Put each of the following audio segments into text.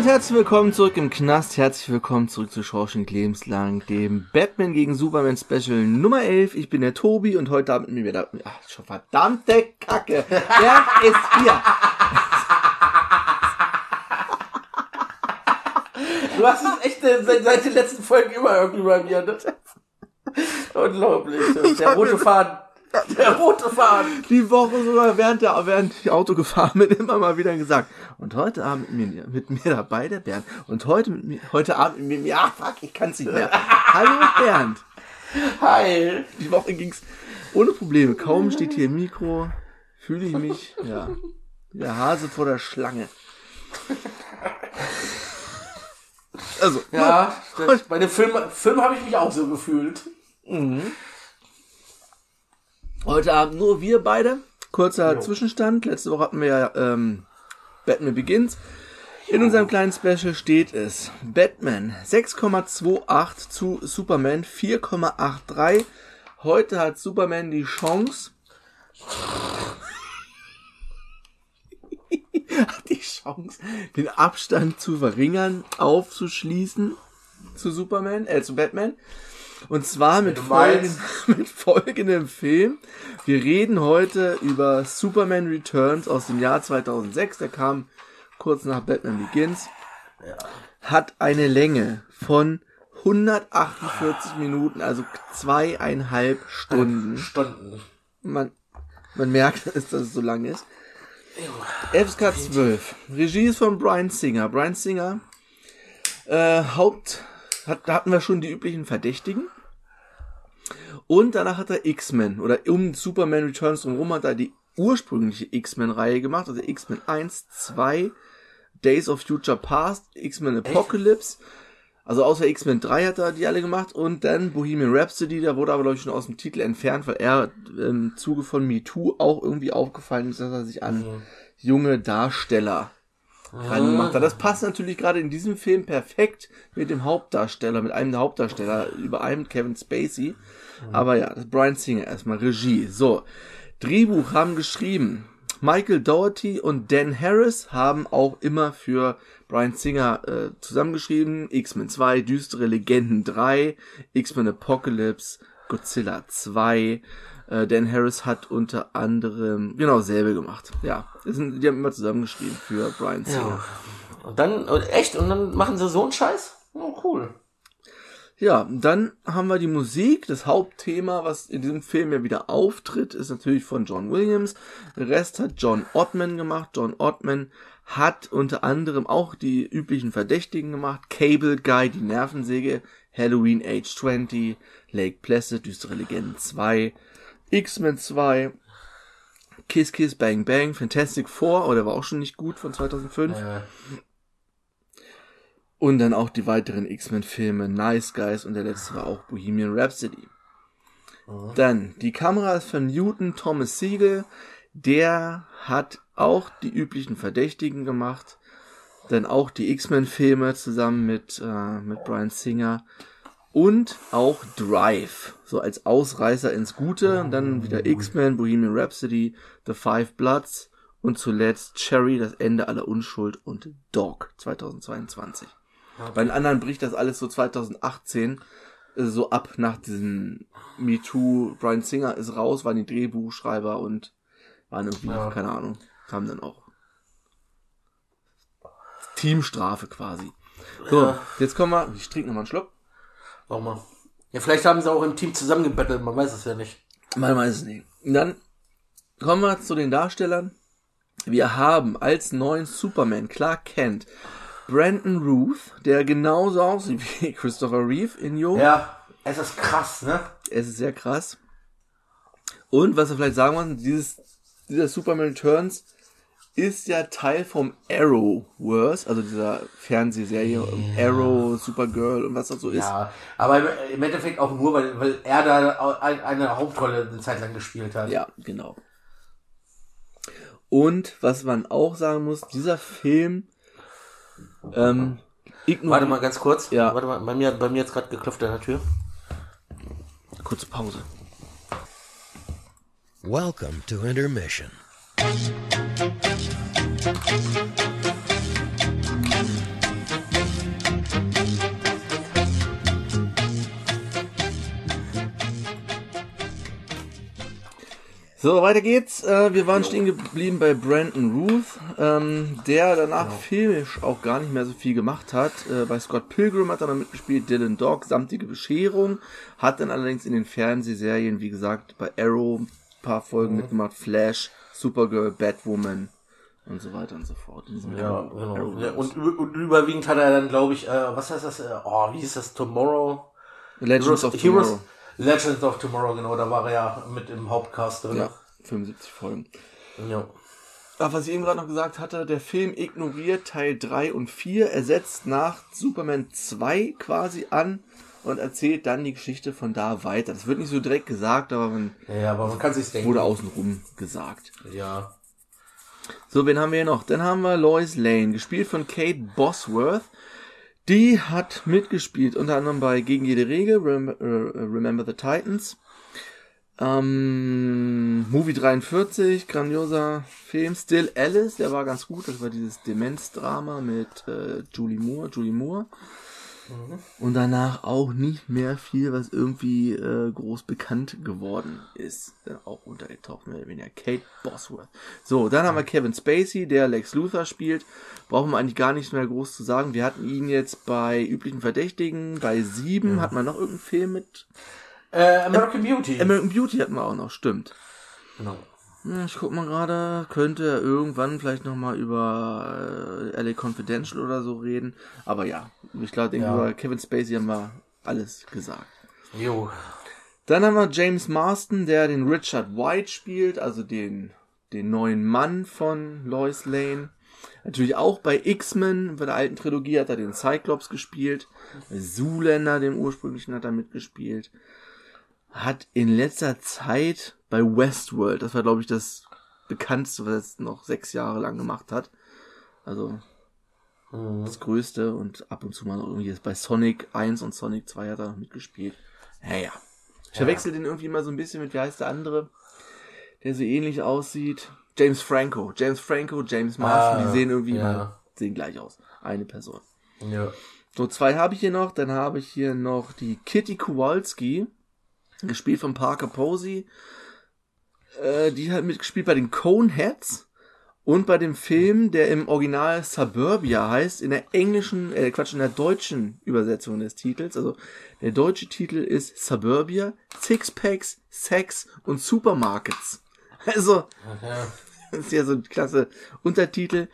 Damit herzlich willkommen zurück im Knast. Herzlich willkommen zurück zu Schorschend Lebenslang, dem Batman gegen Superman Special Nummer 11. Ich bin der Tobi und heute Abend mit mir wieder... Ach, schon verdammte Kacke. Wer ist hier? Du hast es echt äh, seit, seit den letzten Folgen immer irgendwie bei mir. Ne? Unglaublich. Der rote Faden. Der rote Faden. Die Woche sogar während der während ich Auto gefahren bin immer mal wieder gesagt. Und heute Abend mit mir, mit mir dabei der Bernd. Und heute mit mir, heute Abend mit mir, ah fuck, ich kann's nicht mehr. Hallo Bernd. Hi. Die Woche ging's ohne Probleme. Kaum steht hier ein Mikro, fühle ich mich, ja, der Hase vor der Schlange. Also, Ja, bei dem Film, Film habe ich mich auch so gefühlt. Heute Abend nur wir beide. Kurzer Zwischenstand. Letzte Woche hatten wir ja ähm, Batman Begins. In unserem kleinen Special steht es Batman 6,28 zu Superman 4,83. Heute hat Superman die Chance. hat die Chance, den Abstand zu verringern, aufzuschließen zu Superman, äh, zu Batman. Und zwar mit, meinst. mit folgendem Film. Wir reden heute über Superman Returns aus dem Jahr 2006. Der kam kurz nach Batman Begins. Hat eine Länge von 148 Minuten, also zweieinhalb Stunden. Stunden. Man, man merkt, dass es so lang ist. FSK 12. Regie ist von Brian Singer. Brian Singer, äh, Haupt, hat, da hatten wir schon die üblichen Verdächtigen. Und danach hat er X-Men oder um Superman Returns drumherum hat er die ursprüngliche X-Men-Reihe gemacht, also X-Men 1, 2, Days of Future Past, X-Men Apocalypse. Also außer X-Men 3 hat er die alle gemacht und dann Bohemian Rhapsody, da wurde aber glaube ich schon aus dem Titel entfernt, weil er im Zuge von MeToo auch irgendwie aufgefallen ist, dass er sich an junge Darsteller rangemacht hat. Das passt natürlich gerade in diesem Film perfekt mit dem Hauptdarsteller, mit einem der Hauptdarsteller, über einem Kevin Spacey. Aber ja, das ist Brian Singer erstmal Regie. So, Drehbuch haben geschrieben Michael Dougherty und Dan Harris haben auch immer für Brian Singer äh, zusammengeschrieben. X-Men 2, Düstere Legenden 3, X-Men Apocalypse, Godzilla 2. Äh, Dan Harris hat unter anderem genau selbe gemacht. Ja, sind, die haben immer zusammengeschrieben für Brian Singer. Und dann, echt, und dann machen sie so einen Scheiß? Oh, cool. Ja, dann haben wir die Musik. Das Hauptthema, was in diesem Film ja wieder auftritt, ist natürlich von John Williams. Den Rest hat John Ottman gemacht. John Ottman hat unter anderem auch die üblichen Verdächtigen gemacht. Cable Guy, die Nervensäge, Halloween Age 20, Lake Placid, Düstere Legenden 2, X-Men 2, Kiss Kiss Bang Bang, Fantastic Four, oder war auch schon nicht gut von 2005. Äh, Und dann auch die weiteren X-Men-Filme, Nice Guys und der letzte war auch Bohemian Rhapsody. Dann, die Kamera ist von Newton Thomas Siegel. Der hat auch die üblichen Verdächtigen gemacht. Dann auch die X-Men-Filme zusammen mit, äh, mit Brian Singer. Und auch Drive. So als Ausreißer ins Gute. Und dann wieder X-Men, Bohemian Rhapsody, The Five Bloods. Und zuletzt Cherry, das Ende aller Unschuld und Dog 2022. Bei den anderen bricht das alles so 2018 äh, so ab nach diesem MeToo. Brian Singer ist raus, waren die Drehbuchschreiber und waren irgendwie, Ja. keine Ahnung, kamen dann auch Teamstrafe quasi. So, Ja. jetzt kommen wir, ich trinke nochmal einen Schluck. Mal. Ja, vielleicht haben sie auch im Team zusammengebettelt, man weiß es ja nicht. Man weiß es nicht. Und dann kommen wir zu den Darstellern. Wir haben als neuen Superman Clark Kent Brandon Ruth, der genauso aussieht wie Christopher Reeve in Jung. Ja, es ist krass, ne? Es ist sehr krass. Und was wir vielleicht sagen wollen, dieses, dieser Superman Returns ist ja Teil vom Arrowverse, also dieser Fernsehserie Arrow, Supergirl und was das so ist. Ja, aber im, Endeffekt auch nur, weil, weil er da ein- eine Hauptrolle eine Zeit lang gespielt hat. Ja, genau. Und was man auch sagen muss, dieser Film ähm. Warte mal ganz kurz. Ja. Warte mal, bei mir, bei mir jetzt gerade geklopft an der Tür. Kurze Pause. Welcome to intermission. So, weiter geht's. Äh, wir waren stehen geblieben bei Brandon Ruth, ähm, der danach filmisch auch gar nicht mehr so viel gemacht hat. Äh, bei Scott Pilgrim hat er noch mitgespielt, Dylan Dog, Samtige Bescherung, hat dann allerdings in den Fernsehserien, wie gesagt, bei Arrow ein paar Folgen mitgemacht, Flash, Supergirl, Batwoman und so weiter und so fort. Diesem Ja, genau. Arrowverse. Ja, und, und überwiegend hat er dann, glaube ich, äh, was heißt das? Äh, oh, wie hieß das? Tomorrow? Legends of Tomorrow. Legends of Tomorrow, genau, da war er ja mit im Hauptcast drin. Ja, 75 Folgen. ja. Ach, was ich eben gerade noch gesagt hatte, der Film ignoriert Teil 3 und 4, er setzt nach Superman 2 quasi an und erzählt dann die Geschichte von da weiter. Das wird nicht so direkt gesagt, aber man Ja, aber man kann sich's denken. wurde außenrum gesagt. Ja. So, wen haben wir hier noch? Dann haben wir Lois Lane, gespielt von Kate Bosworth. Die hat mitgespielt, unter anderem bei Gegen jede Regel, Rem äh, Remember the Titans. Ähm, Movie 43, grandioser Film. Still Alice, der war ganz gut. Das war dieses Demenzdrama mit äh, Julie Moore. Julie Moore. Und danach auch nicht mehr viel, was irgendwie äh, groß bekannt geworden ist. Dann auch untergetaucht, mehr oder weniger. Kate Bosworth. So, dann haben wir Kevin Spacey, der Lex Luthor spielt. Brauchen wir eigentlich gar nicht mehr groß zu sagen. Wir hatten ihn jetzt bei üblichen Verdächtigen, bei Sieben, hat man noch irgendeinen Film mit Äh, American Beauty. American Beauty hatten wir auch noch, stimmt. genau. Ich guck mal gerade, könnte er irgendwann vielleicht nochmal über äh, LA Confidential oder so reden. Aber ja, ich glaube, Ja. über Kevin Spacey haben wir alles gesagt. Jo. Dann haben wir James Marston, der den Richard White spielt, also den, den neuen Mann von Lois Lane. Natürlich auch bei X-Men, bei der alten Trilogie hat er den Cyclops gespielt. Bei Zoolander, dem ursprünglichen, hat er mitgespielt. Hat in letzter Zeit bei Westworld, das war glaube ich das bekannteste, was er jetzt noch sechs Jahre lang gemacht hat. Also das größte und ab und zu mal noch irgendwie jetzt bei Sonic 1 und Sonic 2 hat er noch mitgespielt. Naja. Ich verwechsel den irgendwie mal so ein bisschen mit, wie heißt der andere, der so ähnlich aussieht. James Franco. James Franco, James Marston, Ah, die sehen irgendwie ja. mal, sehen gleich aus. Eine Person. Ja. So, zwei habe ich hier noch. Dann habe ich hier noch die Kitty Kowalski, gespielt von Parker Posey. Äh, die hat mitgespielt bei den Coneheads und bei dem Film, der im Original Suburbia heißt, in der englischen, äh, Quatsch, in der deutschen Übersetzung des Titels. Also der deutsche Titel ist Suburbia, Sixpacks, Sex und Supermarkets. Also, das ist ja so ein klasse Untertitel.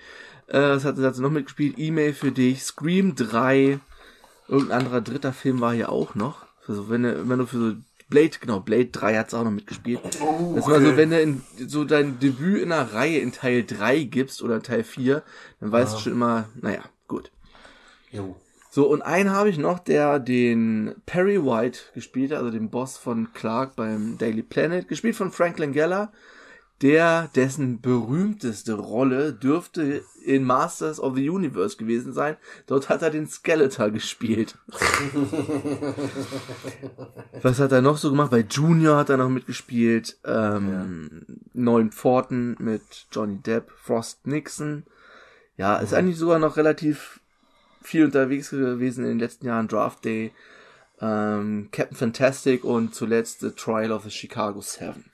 Äh, was hat sie noch mitgespielt? E-Mail für dich, Scream 3, irgendein anderer dritter Film war hier auch noch. Also wenn du, wenn du für so Blade, genau, Blade 3 hat's auch noch mitgespielt. Oh, Das war so, okay. wenn du in, so dein Debüt in einer Reihe in Teil 3 gibst oder Teil 4, dann weißt du schon immer, naja, gut. Jo. So, und einen habe ich noch, der den Perry White gespielt hat, also den Boss von Clark beim Daily Planet, gespielt von Franklin Geller, der dessen berühmteste Rolle dürfte in Masters of the Universe gewesen sein. Dort hat er den Skeletor gespielt. Was hat er noch so gemacht? Bei Junior hat er noch mitgespielt. Ähm, Neuen Pforten mit Johnny Depp, Frost Nixon. Ja, ist eigentlich sogar noch relativ viel unterwegs gewesen in den letzten Jahren. Draft Day, ähm, Captain Fantastic und zuletzt The Trial of the Chicago Seven.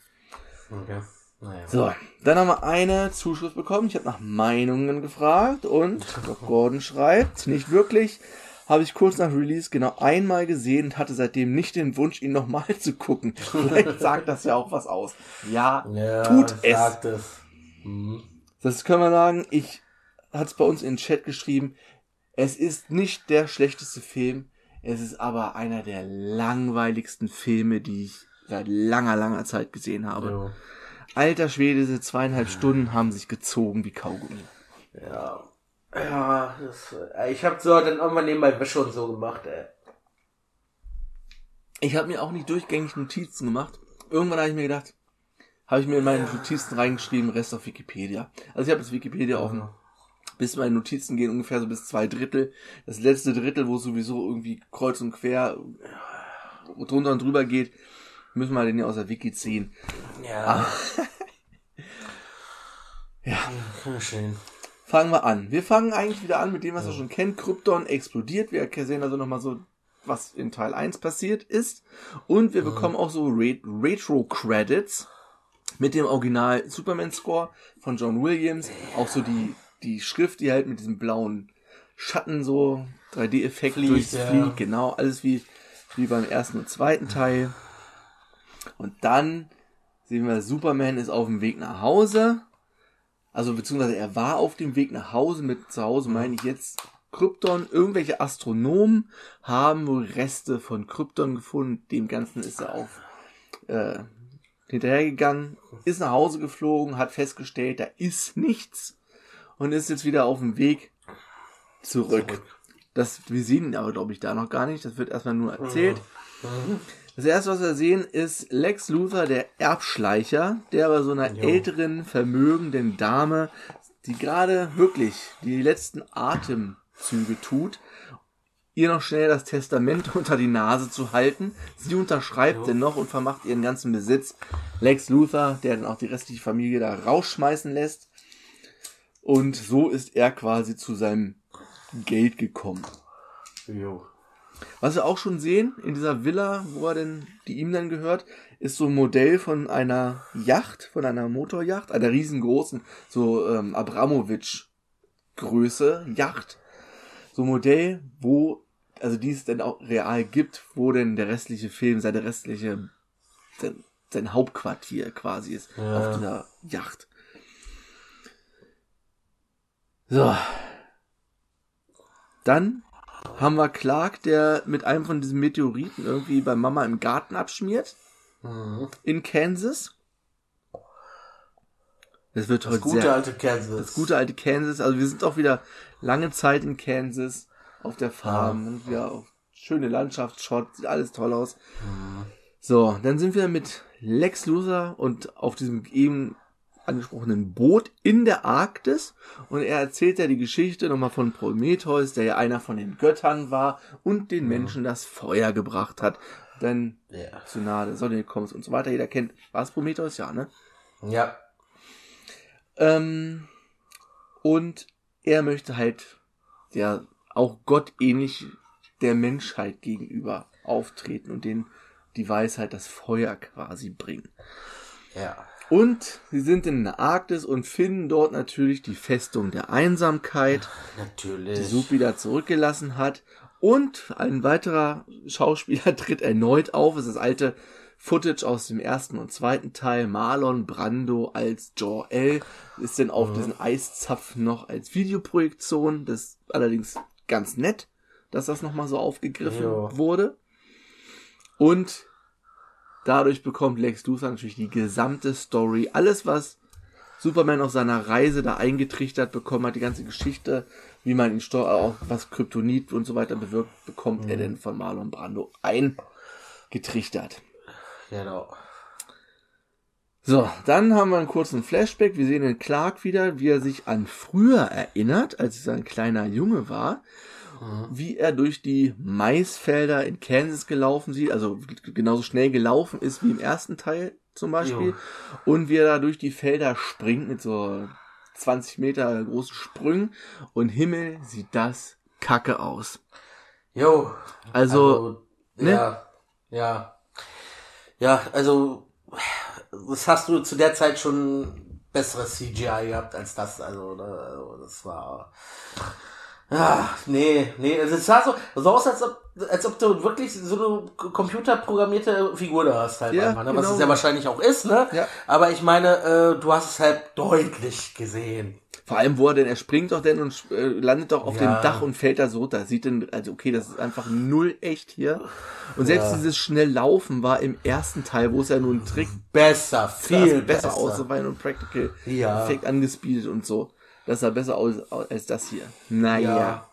Okay. Naja. So, dann haben wir eine Zuschrift bekommen. Ich habe nach Meinungen gefragt und Gordon schreibt, nicht wirklich. habe ich kurz nach Release genau einmal gesehen und hatte seitdem nicht den Wunsch, ihn nochmal zu gucken. Vielleicht sagt das ja auch was aus. Ja, Ja, tut es. es. Mhm. Das können wir sagen. Ich hatte es bei uns in den Chat geschrieben. Es ist nicht der schlechteste Film. Es ist aber einer der langweiligsten Filme, die ich seit langer, langer Zeit gesehen habe. Jo. Alter Schwede, diese zweieinhalb Stunden haben sich gezogen wie Kaugummi. Ja. Ja, das, äh, ich habe so dann irgendwann nebenbei Wäsche und so gemacht, ey. Ich habe mir auch nicht durchgängig Notizen gemacht. Irgendwann habe ich mir gedacht, habe ich mir in meine Notizen reingeschrieben, Rest auf Wikipedia. Also ich habe jetzt Wikipedia offen. Bis meine Notizen gehen ungefähr so bis zwei Drittel. Das letzte Drittel, wo es sowieso irgendwie kreuz und quer drunter und drüber geht, müssen wir den ja aus der Wiki ziehen. Ja. Ja. ja. Schön. Fangen wir an. Wir fangen eigentlich wieder an mit dem, was wir schon kennen. Krypton explodiert. Wir sehen also nochmal so, was in Teil 1 passiert ist. Und wir bekommen auch so Re Retro-Credits mit dem Original Superman-Score von John Williams. Auch so die, die Schrift, die halt mit diesem blauen Schatten so 3D-Effekt Fließt, durchs ja. Genau, alles wie, wie beim ersten und zweiten Teil. Und dann sehen wir, Superman ist auf dem Weg nach Hause. Also beziehungsweise er war auf dem Weg nach Hause. Mit zu Hause meine ich jetzt Krypton. Irgendwelche Astronomen haben wohl Reste von Krypton gefunden. Dem Ganzen ist er auf äh, hinterhergegangen, ist nach Hause geflogen, hat festgestellt, da ist nichts und ist jetzt wieder auf dem Weg zurück. Zurück. Das, wir sehen ihn aber, glaube ich, da noch gar nicht. Das wird erstmal nur erzählt. Das erste, was wir sehen, ist Lex Luthor, der Erbschleicher, der bei so einer Jo. älteren, vermögenden Dame, die gerade wirklich die letzten Atemzüge tut, ihr noch schnell das Testament unter die Nase zu halten. Sie unterschreibt Jo. dennoch und vermacht ihren ganzen Besitz. Lex Luthor, der dann auch die restliche Familie da rausschmeißen lässt. Und so ist er quasi zu seinem Geld gekommen. Jo. Was wir auch schon sehen in dieser Villa, wo er denn, die ihm dann gehört, ist so ein Modell von einer Yacht, von einer Motoryacht, einer riesengroßen, so ähm, Abramowitsch-Größe Yacht. So ein Modell, wo, also die es dann auch real gibt, wo denn der restliche Film, seine restliche, sein, sein Hauptquartier quasi ist, Ja. auf dieser Yacht. So. Dann haben wir Clark, der mit einem von diesen Meteoriten irgendwie bei Mama im Garten abschmiert. Mhm. In Kansas. Das wird Das heute gute sehr, alte Kansas. das gute alte Kansas. Also wir sind auch wieder lange Zeit in Kansas auf der Farm. Und ja, auf schöne Landschaftsshot, sieht alles toll aus. So, dann sind wir mit Lex Luthor und auf diesem eben angesprochenen Boot in der Arktis und er erzählt ja die Geschichte nochmal von Prometheus, der ja einer von den Göttern war und den Menschen das Feuer gebracht hat. Dann Ja. der Sonne kommst und so weiter. Jeder kennt, war es Prometheus? Ja, ne? Ja. Ähm, und er möchte halt ja auch Gott ähnlich der Menschheit gegenüber auftreten und den die Weisheit, das Feuer quasi bringen. Ja. Und sie sind in der Arktis und finden dort natürlich die Festung der Einsamkeit, Natürlich. die Supi da zurückgelassen hat. Und ein weiterer Schauspieler tritt erneut auf. Es ist das alte Footage aus dem ersten und zweiten Teil. Marlon Brando als Jor-El ist denn auf diesen Eiszapfen noch als Videoprojektion. Das ist allerdings ganz nett, dass das nochmal so aufgegriffen Jo. wurde. Und dadurch bekommt Lex Luthor natürlich die gesamte Story. Alles, was Superman auf seiner Reise da eingetrichtert bekommen hat, die ganze Geschichte, wie man ihn steuert, auch was Kryptonit und so weiter bewirkt, bekommt er denn von Marlon Brando eingetrichtert. Genau. So, dann haben wir einen kurzen Flashback. Wir sehen den Clark wieder, wie er sich an früher erinnert, als er ein kleiner Junge war, wie er durch die Maisfelder in Kansas gelaufen sieht, also genauso schnell gelaufen ist wie im ersten Teil zum Beispiel, Jo. und wie er da durch die Felder springt mit so 20 Meter großen Sprüngen und Himmel sieht das kacke aus. Jo. Also, ne? Ja. Ja. Ja, also, das hast du zu der Zeit schon besseres CGI gehabt als das. Also, ne, also das war. Ach, nee, nee, also es sah so, so aus, als ob, als ob du wirklich so eine computerprogrammierte Figur da hast halt Ja, einfach, ne? was genau. es ja wahrscheinlich auch ist, ne? Ja. Aber ich meine, äh, du hast es halt deutlich gesehen. Vor allem, wo er denn, er springt doch denn und äh, landet doch auf Ja. dem Dach und fällt da so, da sieht denn, also okay, das ist einfach null echt hier. Und selbst Ja. dieses schnell Laufen war im ersten Teil, wo es ja nur ein Trick Besser, viel sah besser, besser. aus, so ein Practical Ja. Effekt angespeedet und so. Das sah besser aus als das hier. Naja. Ja.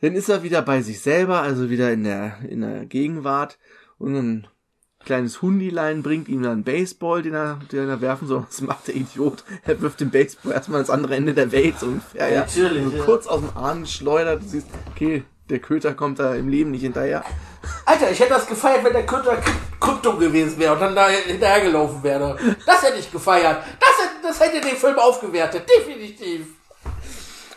Dann ist er wieder bei sich selber, also wieder in der, in der Gegenwart. Und ein kleines Hundilein bringt ihm dann einen Baseball, den er, den er werfen soll. Was macht der Idiot? Er wirft den Baseball erstmal ans andere Ende der Welt, so ungefähr. Ja. Natürlich, So ja. Kurz aus dem Arm geschleudert. Du siehst, okay, der Köter kommt da im Leben nicht hinterher. Alter, ich hätte das gefeiert, wenn der Köter Krypto gewesen wäre und dann da hinterhergelaufen wäre. Das hätte ich gefeiert. Das, hätte- das hätte den Film aufgewertet, definitiv.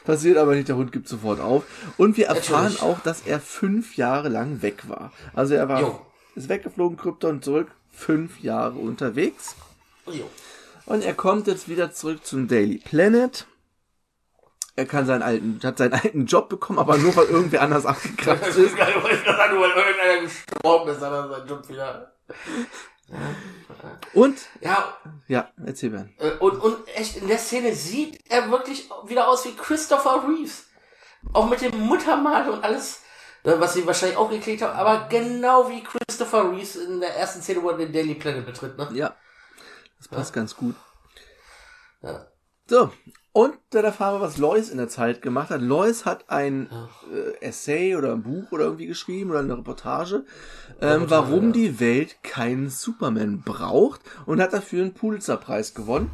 Passiert aber nicht, der Hund gibt sofort auf. Und wir erfahren Natürlich. auch, dass er fünf Jahre lang weg war. Also er war, Jo. ist weggeflogen, Krypton zurück, fünf Jahre unterwegs. Jo. Und er kommt jetzt wieder zurück zum Daily Planet. Er kann seinen alten, hat seinen alten Job bekommen, aber nur weil irgendwer anders abgekracht Das ist. ich gerade sagen, weil irgendeiner gestorben ist, hat er seinen Job wieder. Und, Ja, ja, erzähl Bernd. äh, und, und echt, in der Szene sieht er wirklich wieder aus wie Christopher Reeves. Auch mit dem Muttermal und alles, äh, was sie wahrscheinlich auch gekriegt haben, aber genau wie Christopher Reeves in der ersten Szene, wo er den Daily Planet betritt, ne? Ja, das passt ganz gut. Ja. So, und dann erfahren wir, was Lois in der Zeit gemacht hat. Lois hat ein äh, Essay oder ein Buch oder irgendwie geschrieben oder eine Reportage, ähm, warum ja. die Welt keinen Superman braucht und hat dafür einen Pulitzerpreis gewonnen,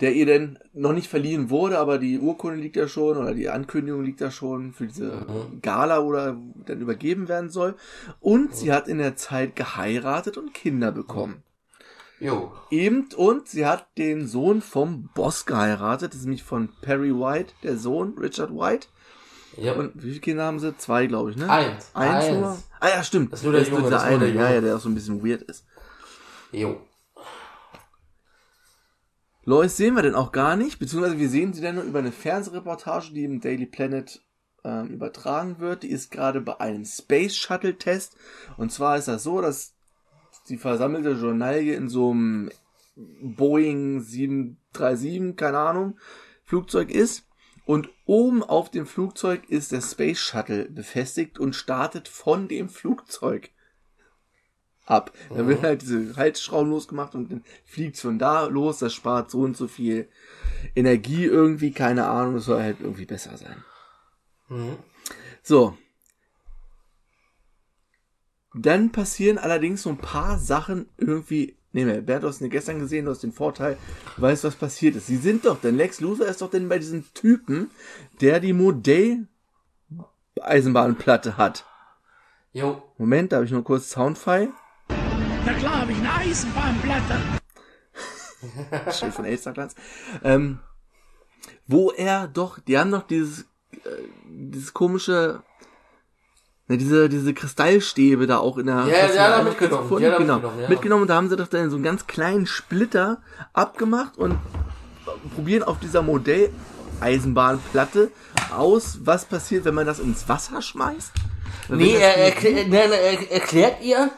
der ihr denn noch nicht verliehen wurde, aber die Urkunde liegt ja schon oder die Ankündigung liegt da schon für diese Gala oder dann übergeben werden soll. Und sie hat in der Zeit geheiratet und Kinder bekommen. Jo. Eben und sie hat den Sohn vom Boss geheiratet, das ist nämlich von Perry White, der Sohn, Richard White. Ja. Und wie viele Kinder haben sie? Zwei, glaube ich, ne? Eins. Eins, Eins. nur? Ah ja, stimmt. Das ist nur der Junge, das ist nur eine, der ja, Junge. ja, der auch so ein bisschen weird ist. jo. Lois sehen wir denn auch gar nicht, beziehungsweise wir sehen sie dann nur über eine Fernsehreportage, die im Daily Planet ähm, übertragen wird. Die ist gerade bei einem Space Shuttle Test. Und zwar ist das so, dass die versammelte Journalie in so einem Boeing 737, keine Ahnung, Flugzeug ist. Und oben auf dem Flugzeug ist der Space Shuttle befestigt und startet von dem Flugzeug ab. Da wird halt diese Halsschrauben losgemacht und dann fliegt's von da los. Das spart so und so viel Energie irgendwie, keine Ahnung. Das soll halt irgendwie besser sein. Mhm. So. Dann passieren allerdings so ein paar Sachen irgendwie. Nee, mehr. Bert, du hast ihn gestern gesehen, du hast den Vorteil, du weißt, was passiert ist. Sie sind doch, denn Lex Luthor ist doch denn bei diesem Typen, der die Modell Eisenbahnplatte hat. Jo. Moment, da habe ich nur kurz Soundfile. Na klar, habe ich eine Eisenbahnplatte. Schild von Elsterglanz. Ähm, wo er doch, die haben doch dieses, äh, dieses komische, ne, diese, diese Kristallstäbe da auch in der. Ja, ja, auch mitgenommen. gefunden? Er genau. mitgenommen, ja. mitgenommen, da haben sie doch dann so einen ganz kleinen Splitter abgemacht und probieren auf dieser Modell Eisenbahnplatte aus, was passiert, wenn man das ins Wasser schmeißt. Wenn Nee, er, die- erklä nein, er erklärt ihr,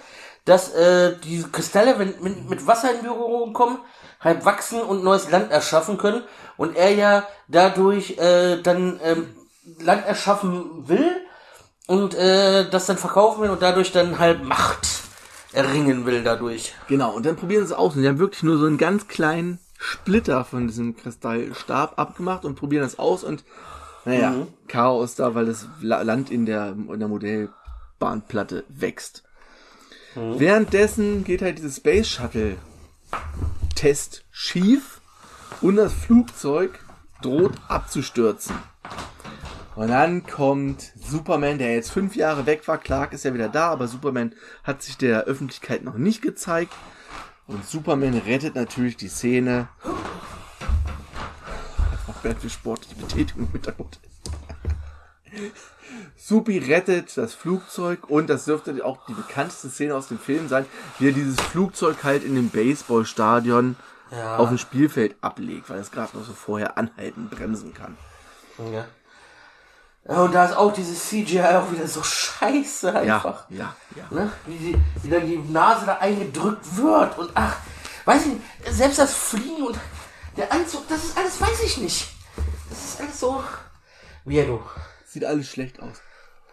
dass äh, diese Kristalle, wenn mit, mit Wasser in Berührung kommen, halt wachsen und neues Land erschaffen können. Und er ja dadurch äh, dann ähm, Land erschaffen will und äh, das dann verkaufen will und dadurch dann halt Macht erringen will dadurch. Genau, und dann probieren sie es aus. Und die haben wirklich nur so einen ganz kleinen Splitter von diesem Kristallstab abgemacht und probieren das aus und naja, Mhm. Chaos da, weil das La- Land in der, in der Modellbahnplatte wächst. Mhm. Währenddessen geht halt dieses Space Shuttle Test schief und das Flugzeug droht abzustürzen. Und dann kommt Superman, der jetzt fünf Jahre weg war. Clark ist ja wieder da, aber Superman hat sich der Öffentlichkeit noch nicht gezeigt. Und Superman rettet natürlich die Szene. Macht Bernd für sportliche Betätigung im Hintergrund. Supi rettet das Flugzeug und das dürfte auch die bekannteste Szene aus dem Film sein, wie er dieses Flugzeug halt in dem Baseballstadion Ja. auf dem Spielfeld ablegt, weil es gerade noch so vorher anhalten, bremsen kann. Ja. Ja. Und da ist auch dieses CGI auch wieder so scheiße einfach. Ja, ja, ja. Ne? Wie, die, wie dann die Nase da eingedrückt wird und ach, weiß ich nicht, selbst das Fliegen und der Anzug, das ist alles, weiß ich nicht. Das ist alles so weirdo. Sieht alles schlecht aus.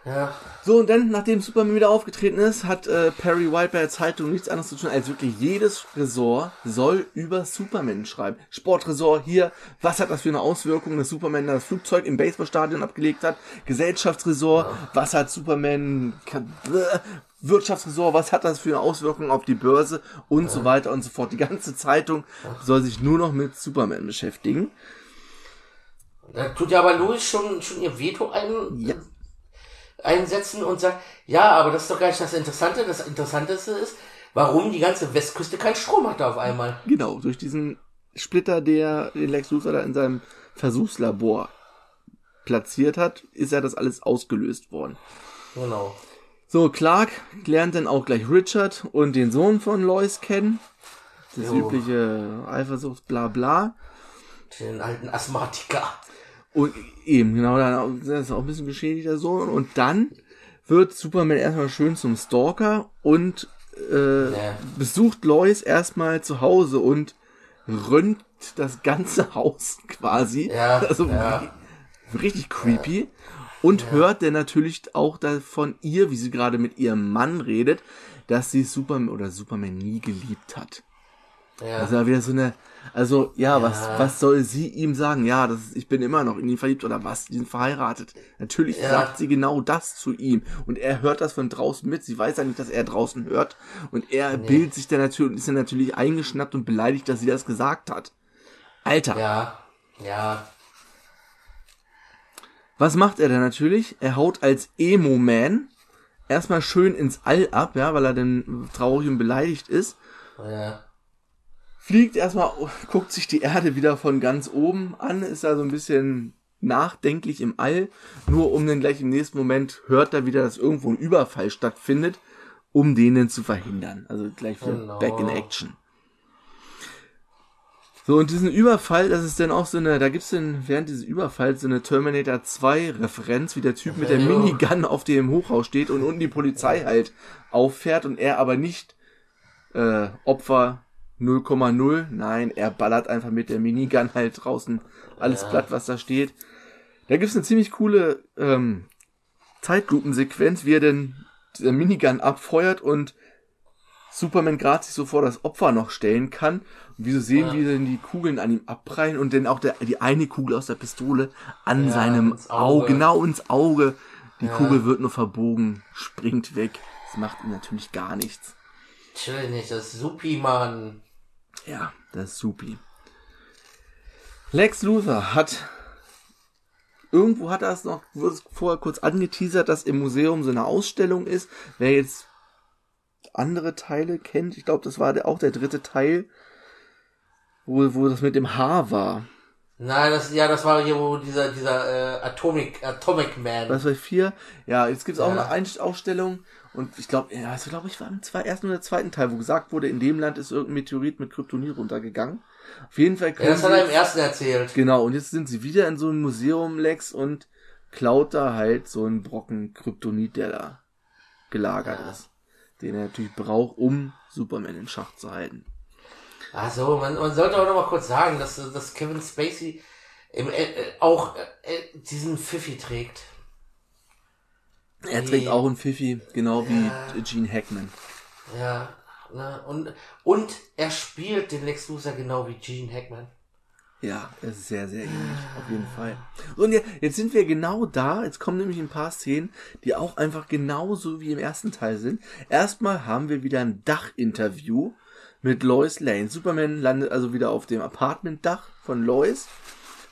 Ja. So, und dann, nachdem Superman wieder aufgetreten ist, hat äh, Perry White bei der Zeitung nichts anderes zu tun, als wirklich jedes Ressort soll über Superman schreiben. Sportressort hier, was hat das für eine Auswirkung, dass Superman das Flugzeug im Baseballstadion abgelegt hat? Gesellschaftsressort, was hat Superman... Wirtschaftsressort, was hat das für eine Auswirkung auf die Börse und so weiter und so fort. Die ganze Zeitung soll sich nur noch mit Superman beschäftigen. Da tut ja aber Louis schon, schon ihr Veto ein, Ja. Einsetzen und sagt, ja, aber das ist doch gar nicht das Interessante. Das Interessanteste ist, warum die ganze Westküste keinen Strom hat auf einmal. Genau, durch diesen Splitter, der den Lex Luthor da in seinem Versuchslabor platziert hat, ist ja das alles ausgelöst worden. Genau. So, Clark lernt dann auch gleich Richard und den Sohn von Lois kennen. Das Jo. übliche Eifersucht, bla bla. Den alten Asthmatiker. Und eben, genau, dann ist auch ein bisschen beschädigt, der Sohn. Und dann wird Superman erstmal schön zum Stalker und äh, Ja. besucht Lois erstmal zu Hause und rönt das ganze Haus quasi. Ja, also ja. richtig creepy. Und hört dann natürlich auch da von ihr, wie sie gerade mit ihrem Mann redet, dass sie Superman oder Superman nie geliebt hat. Ja. Also wieder so eine, also ja, was was soll sie ihm sagen? Ja, das ist, ich bin immer noch in ihn verliebt oder was? Die sind verheiratet. Natürlich Ja. sagt sie genau das zu ihm und er hört das von draußen mit. Sie weiß ja nicht, dass er draußen hört und er bildet sich dann natürlich ist dann natürlich eingeschnappt und beleidigt, dass sie das gesagt hat. Alter, ja. Ja. was macht er dann natürlich? Er haut als Emo-Man erstmal schön ins All ab, ja, weil er dann traurig und beleidigt ist. Ja. Fliegt erstmal, guckt sich die Erde wieder von ganz oben an, ist da so ein bisschen nachdenklich im All, nur um dann gleich im nächsten Moment hört er wieder, dass irgendwo ein Überfall stattfindet, um den dann zu verhindern. Also gleich wieder Genau. back in action. So, und diesen Überfall, das ist dann auch so eine, da gibt's dann während dieses Überfalls so eine Terminator 2 Referenz, wie der Typ mit der. Minigun auf dem Hochhaus steht und unten die Polizei halt auffährt und er aber nicht äh, Opfer 0,0. Nein, er ballert einfach mit der Minigun halt draußen alles platt, was da steht. Da gibt's eine ziemlich coole ähm, Zeitlupensequenz, wie er denn der Minigun abfeuert und Superman gerade sich so vor das Opfer noch stellen kann. Und wie so sehen, Ja. wie denn die Kugeln an ihm abprallen und dann auch der, die eine Kugel aus der Pistole an Ja, seinem Auge. Auge. genau ins Auge. Die Ja. Kugel wird nur verbogen, springt weg. Das macht ihm natürlich gar nichts. Chill nicht, das ist Supi, Mann. Ja, das ist supi. Lex Luthor hat irgendwo hat er es noch wurde es vorher kurz angeteasert, dass im Museum so eine Ausstellung ist. Wer jetzt andere Teile kennt, ich glaube, das war der, auch der dritte Teil, wo, wo das mit dem Haar war. Nein, das, ja, das war hier, wo dieser, dieser, äh, Atomic, Atomic Man. Was war vier? Ja, jetzt gibt's auch Ja. eine Ein- Ausstellung und ich glaube, ja, also glaube ich war im zwei, ersten oder zweiten Teil, wo gesagt wurde, in dem Land ist irgendein Meteorit mit Kryptonit runtergegangen. Auf jeden Fall ja, das hat er im ersten erzählt. Genau, und jetzt sind sie wieder in so einem Museum, Lex, und klaut da halt so einen Brocken Kryptonit, der da gelagert ist. Den er natürlich braucht, um Superman in Schach zu halten. Ach so, man, man sollte auch noch mal kurz sagen, dass, dass Kevin Spacey im, äh, äh, auch äh, äh, diesen Pfiffi trägt. Er trägt auch einen Pfiffi, genau wie Ja. Gene Hackman. Ja, ne, und, und er spielt den Lex Luthor genau wie Gene Hackman. Ja, es ist sehr, sehr ähnlich, auf jeden Fall. Und ja, jetzt sind wir genau da, jetzt kommen nämlich ein paar Szenen, die auch einfach genauso wie im ersten Teil sind. Erstmal haben wir wieder ein Dachinterview mit Lois Lane. Superman landet also wieder auf dem Apartmentdach von Lois,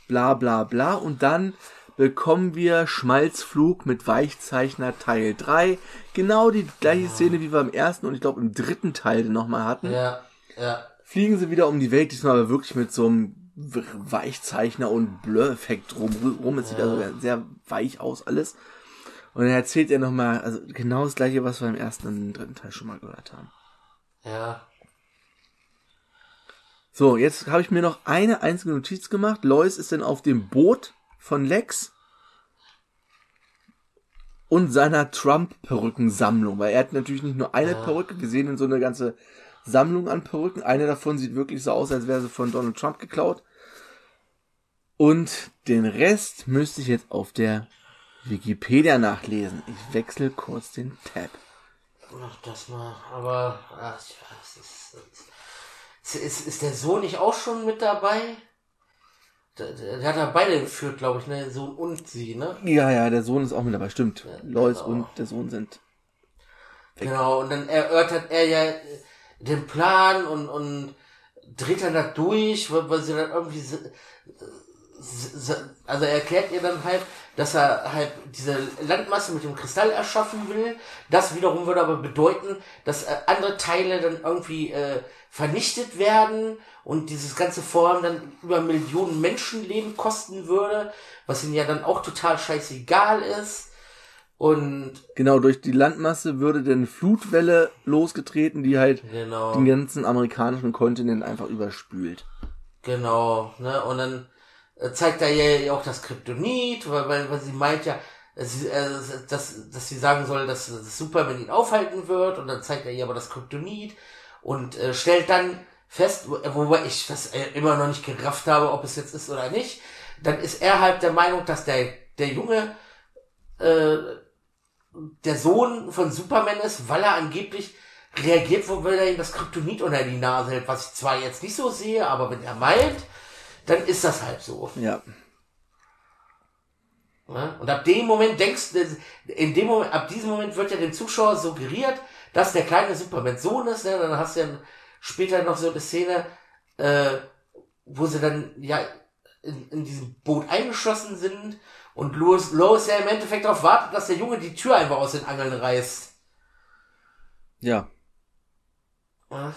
bla bla bla, und dann bekommen wir Schmalzflug mit Weichzeichner Teil 3. Genau die gleiche Szene, wie wir im ersten und ich glaube im dritten Teil nochmal hatten Ja, ja. fliegen sie wieder um die Welt, diesmal aber wirklich mit so einem Weichzeichner und Blur-Effekt drumrum. Es sieht also sehr weich aus alles. Und dann erzählt er nochmal, also genau das gleiche, was wir im ersten und im dritten Teil schon mal gehört haben. Ja. So, jetzt habe ich mir noch eine einzige Notiz gemacht. Lois ist dann auf dem Boot von Lex und seiner Trump-Perückensammlung, weil er hat natürlich nicht nur eine Perücke, wir sehen in so eine ganze Sammlung an Perücken. Eine davon sieht wirklich so aus, als wäre sie von Donald Trump geklaut. Und den Rest müsste ich jetzt auf der Wikipedia nachlesen. Ich wechsle kurz den Tab. Mach das mal. Aber, ach, ist, ist, ist, ist der Sohn nicht auch schon mit dabei? Der, hat ja beide geführt, glaube ich, ne? Der Sohn und sie, ne? Ja, ja, der Sohn ist auch mit dabei, stimmt. Lois genau. und der Sohn sind. Genau, und dann erörtert er ja äh, den Plan und, und dreht dann da durch, weil, weil sie dann irgendwie, also er erklärt ihr dann halt, dass er halt diese Landmasse mit dem Kristall erschaffen will. Das wiederum würde aber bedeuten, dass äh, andere Teile dann irgendwie äh, vernichtet werden und dieses ganze Vorhaben dann über Millionen Menschenleben kosten würde, was ihm ja dann auch total scheißegal ist. Und Genau, durch die Landmasse würde dann Flutwelle losgetreten, die halt genau. den ganzen amerikanischen Kontinent einfach überspült. Genau, ne? Und dann zeigt er ja auch das Kryptonit, weil, weil, weil sie meint ja, äh, sie, äh, dass, dass sie sagen soll, dass, dass Superman ihn aufhalten wird und dann zeigt er ihr aber das Kryptonit und äh, stellt dann fest, wo- wobei ich das äh, immer noch nicht gerafft habe, ob es jetzt ist oder nicht, dann ist er halt der Meinung, dass der, der Junge äh, der Sohn von Superman ist, weil er angeblich reagiert, wo er ihm das Kryptonit unter die Nase hält, was ich zwar jetzt nicht so sehe, aber wenn er meint, dann ist das halt so. Ja. Ne? Und ab dem Moment denkst du, in dem Moment, ab diesem Moment wird ja dem Zuschauer suggeriert, dass der kleine Superman Sohn ist, ne? dann hast du ja später noch so eine Szene, äh, wo sie dann ja in, in diesem Boot eingeschlossen sind und Lois, Lois ja im Endeffekt darauf wartet, dass der Junge die Tür einfach aus den Angeln reißt. Ja. Ja.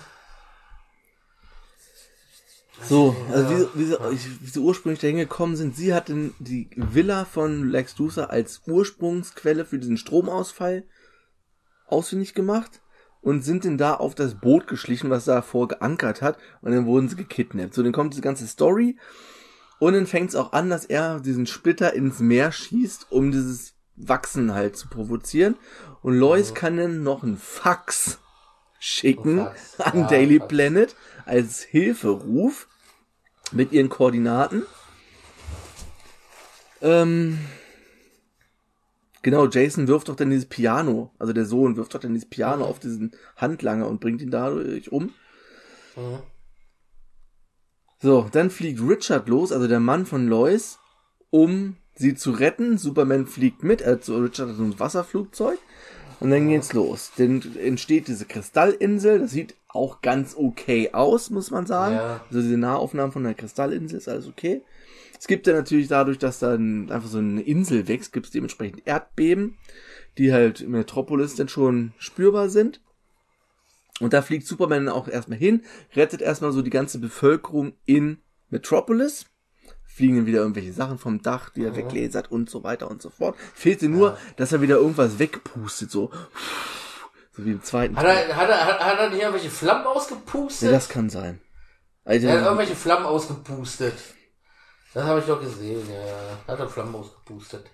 So, also wie, sie- wie, sie, wie sie ursprünglich dahin gekommen sind, sie hatten die Villa von Lex Luthor als Ursprungsquelle für diesen Stromausfall ausfindig gemacht und sind dann da auf das Boot geschlichen, was davor geankert hat und dann wurden sie gekidnappt. So, dann kommt diese ganze Story und dann fängt es auch an, dass er diesen Splitter ins Meer schießt, um dieses Wachsen halt zu provozieren und Lois kann dann noch einen Fax schicken Fax, an ja, Daily Fax. Planet als Hilferuf mit ihren Koordinaten. Ähm, genau, Jason wirft doch dann dieses Piano, also der Sohn wirft doch dann dieses Piano auf diesen Handlanger und bringt ihn dadurch um. Mhm. So, dann fliegt Richard los, also der Mann von Lois, um sie zu retten. Superman fliegt mit, also Richard hat so ein Wasserflugzeug. Und dann geht's los. Dann entsteht diese Kristallinsel. Das sieht auch ganz okay aus, muss man sagen. Ja. Also diese Nahaufnahmen von der Kristallinsel ist alles okay. Es gibt ja natürlich dadurch, dass dann einfach so eine Insel wächst, gibt es dementsprechend Erdbeben, die halt im Metropolis dann schon spürbar sind. Und da fliegt Superman auch erstmal hin, rettet erstmal so die ganze Bevölkerung in Metropolis. Fliegen dann wieder irgendwelche Sachen vom Dach, die er weglasert und so weiter und so fort. Fehlte nur, dass er wieder irgendwas wegpustet, so. So wie im zweiten Hat er, hat, er, hat, hat er nicht irgendwelche Flammen ausgepustet? Ja, das kann sein. Also, er hat irgendwelche Flammen ausgepustet. Das habe ich doch gesehen, ja. Hat er Flammen ausgepustet.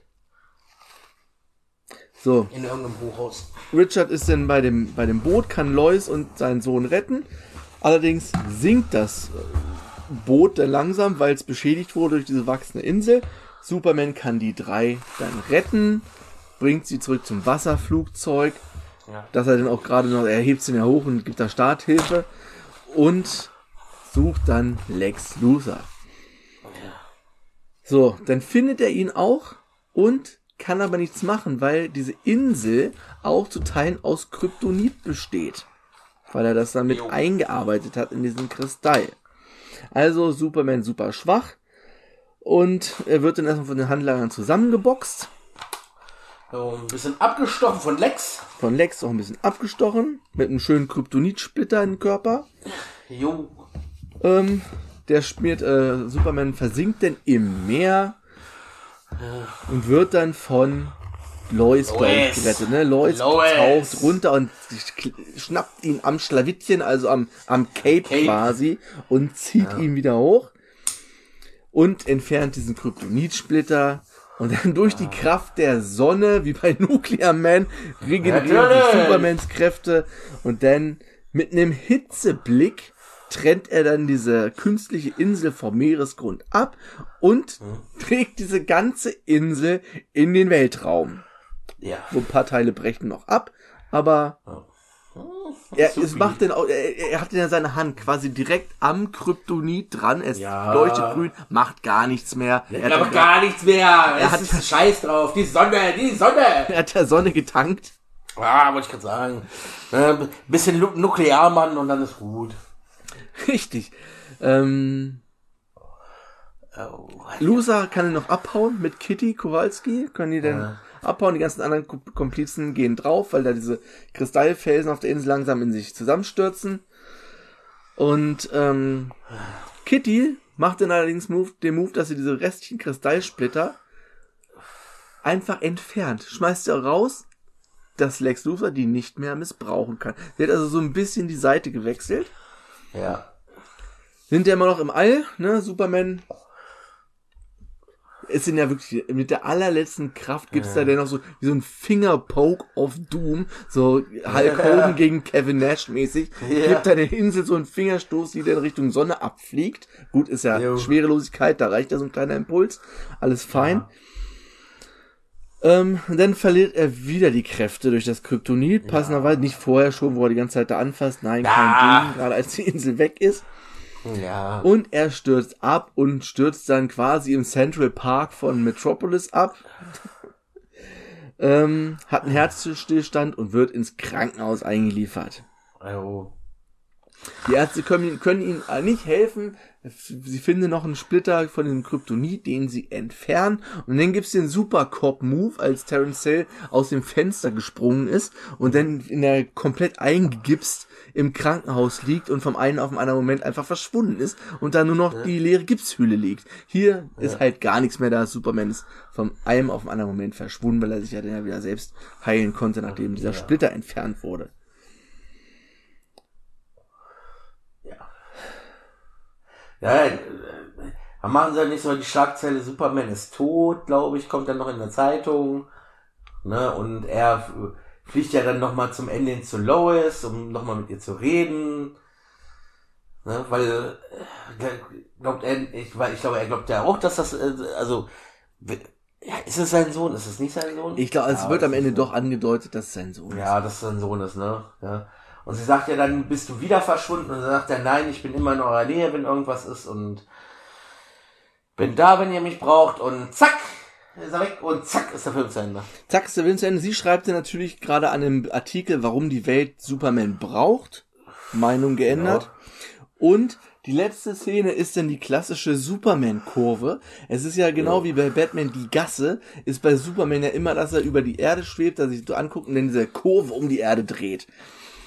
so, In irgendeinem Hochhaus. Richard ist dann bei dem, bei dem Boot, kann Lois und seinen Sohn retten. Allerdings sinkt das Boot dann langsam, weil es beschädigt wurde durch diese wachsende Insel. Superman kann die drei dann retten, bringt sie zurück zum Wasserflugzeug, Ja. dass er dann auch gerade noch, er hebt sie ja hoch und gibt da Starthilfe und sucht dann Lex Luthor. So, dann findet er ihn auch und kann aber nichts machen, weil diese Insel auch zu Teilen aus Kryptonit besteht. Weil er das damit Jo. eingearbeitet hat in diesen Kristall. Also Superman super schwach und er wird dann erstmal von den Handlangern zusammengeboxt. So, ein bisschen abgestochen von Lex. Von Lex auch ein bisschen abgestochen, mit einem schönen Kryptonitsplitter im Körper. Jo. Ähm, der schmiert, äh, Superman versinkt denn im Meer und wird dann von Lois, glaub ich, gerettet. Ne? Lois, Lois. taucht runter und schnappt ihn am Schlawittchen, also am, am Cape, Cape. quasi, und zieht ihn wieder hoch. und entfernt diesen Kryptonitsplitter. Und dann durch die Kraft der Sonne, wie bei Nuclear Man, regenerieren sich Supermans Kräfte. Und dann mit einem Hitzeblick trennt er dann diese künstliche Insel vom Meeresgrund ab und trägt diese ganze Insel in den Weltraum. Ja. So ein paar Teile brechen noch ab, aber er, es macht den, er, er hat ja seine Hand quasi direkt am Kryptonit dran. Es Ja. leuchtet grün, macht gar nichts mehr. Er hat, ja- gar nichts mehr. Er hat- hat Scheiß drauf. Die Sonne, die Sonne. er hat der Sonne getankt. Ah, wollte ich gerade sagen. Äh, bisschen Nu- Nuklearmann und dann ist gut. Richtig. Ähm, Oh, Loser kann ihn noch abhauen mit Kitty Kowalski. Können die denn abhauen? Die ganzen anderen Kom- Komplizen gehen drauf, weil da diese Kristallfelsen auf der Insel langsam in sich zusammenstürzen. Und ähm, Kitty macht dann allerdings Move, den Move, dass sie diese restlichen Kristallsplitter einfach entfernt. Schmeißt sie raus, dass Lex Luthor die nicht mehr missbrauchen kann. Sie hat also so ein bisschen die Seite gewechselt. ja. Sind ja immer noch im All, ne? Superman. Es sind ja wirklich, mit der allerletzten Kraft gibt's da denn noch so, wie so ein Fingerpoke of Doom, so Hulk Hogan gegen Kevin Nash mäßig. Ja. Gibt da der Insel so einen Fingerstoß, die dann Richtung Sonne abfliegt. Gut, ist ja Jo. Schwerelosigkeit, da reicht ja so ein kleiner Impuls. Alles fein. Ähm, dann verliert er wieder die Kräfte durch das Kryptonit, passenderweise nicht vorher schon, wo er die ganze Zeit da anfasst. Nein, kein Ah. Ding, gerade als die Insel weg ist. Ja. Und er stürzt ab und stürzt dann quasi im Central Park von Metropolis ab. ähm, hat einen Herzstillstand und wird ins Krankenhaus eingeliefert. Oh. Die Ärzte können, ihm- können ihm nicht helfen. Sie finden noch einen Splitter von dem Kryptonit, den sie entfernen. Und dann gibt's den Super Cop Move, als Terence Hill aus dem Fenster gesprungen ist und dann in der komplett eingegipst im Krankenhaus liegt und vom einen auf den anderen Moment einfach verschwunden ist und da nur noch die leere Gipshülle liegt. Hier ist halt gar nichts mehr da. Superman ist vom einen auf den anderen Moment verschwunden, weil er sich ja dann ja wieder selbst heilen konnte, nachdem dieser Splitter entfernt wurde. Ja, dann machen sie ja nicht so die Schlagzeile, Superman ist tot, glaube ich, kommt dann noch in der Zeitung. Ne, und er fliegt ja dann nochmal zum Ende hin zu Lois, um nochmal mit ihr zu reden. Ne, weil, äh, glaubt er, ich, weil ich glaube, er glaubt ja auch, dass das, äh, also, ja, ist es sein Sohn? Ist es nicht sein Sohn? Ich glaube, es Ja, wird am Ende doch angedeutet, dass es sein Sohn ist. Ja, dass es sein Sohn ist, ne? Ja. Und sie sagt ja dann, bist du wieder verschwunden? Und dann sagt er, nein, ich bin immer in eurer Nähe, wenn irgendwas ist und bin da, wenn ihr mich braucht und zack, ist er weg und zack, ist der Film zu Ende. Zack, ist der Film zu Ende. Sie schreibt ja natürlich gerade an einem Artikel, warum die Welt Superman braucht. Meinung geändert. Und die letzte Szene ist dann die klassische Superman-Kurve. Es ist ja genau wie bei Batman die Gasse, ist bei Superman ja immer, dass er über die Erde schwebt, dass er sich so anguckt und dann diese Kurve um die Erde dreht.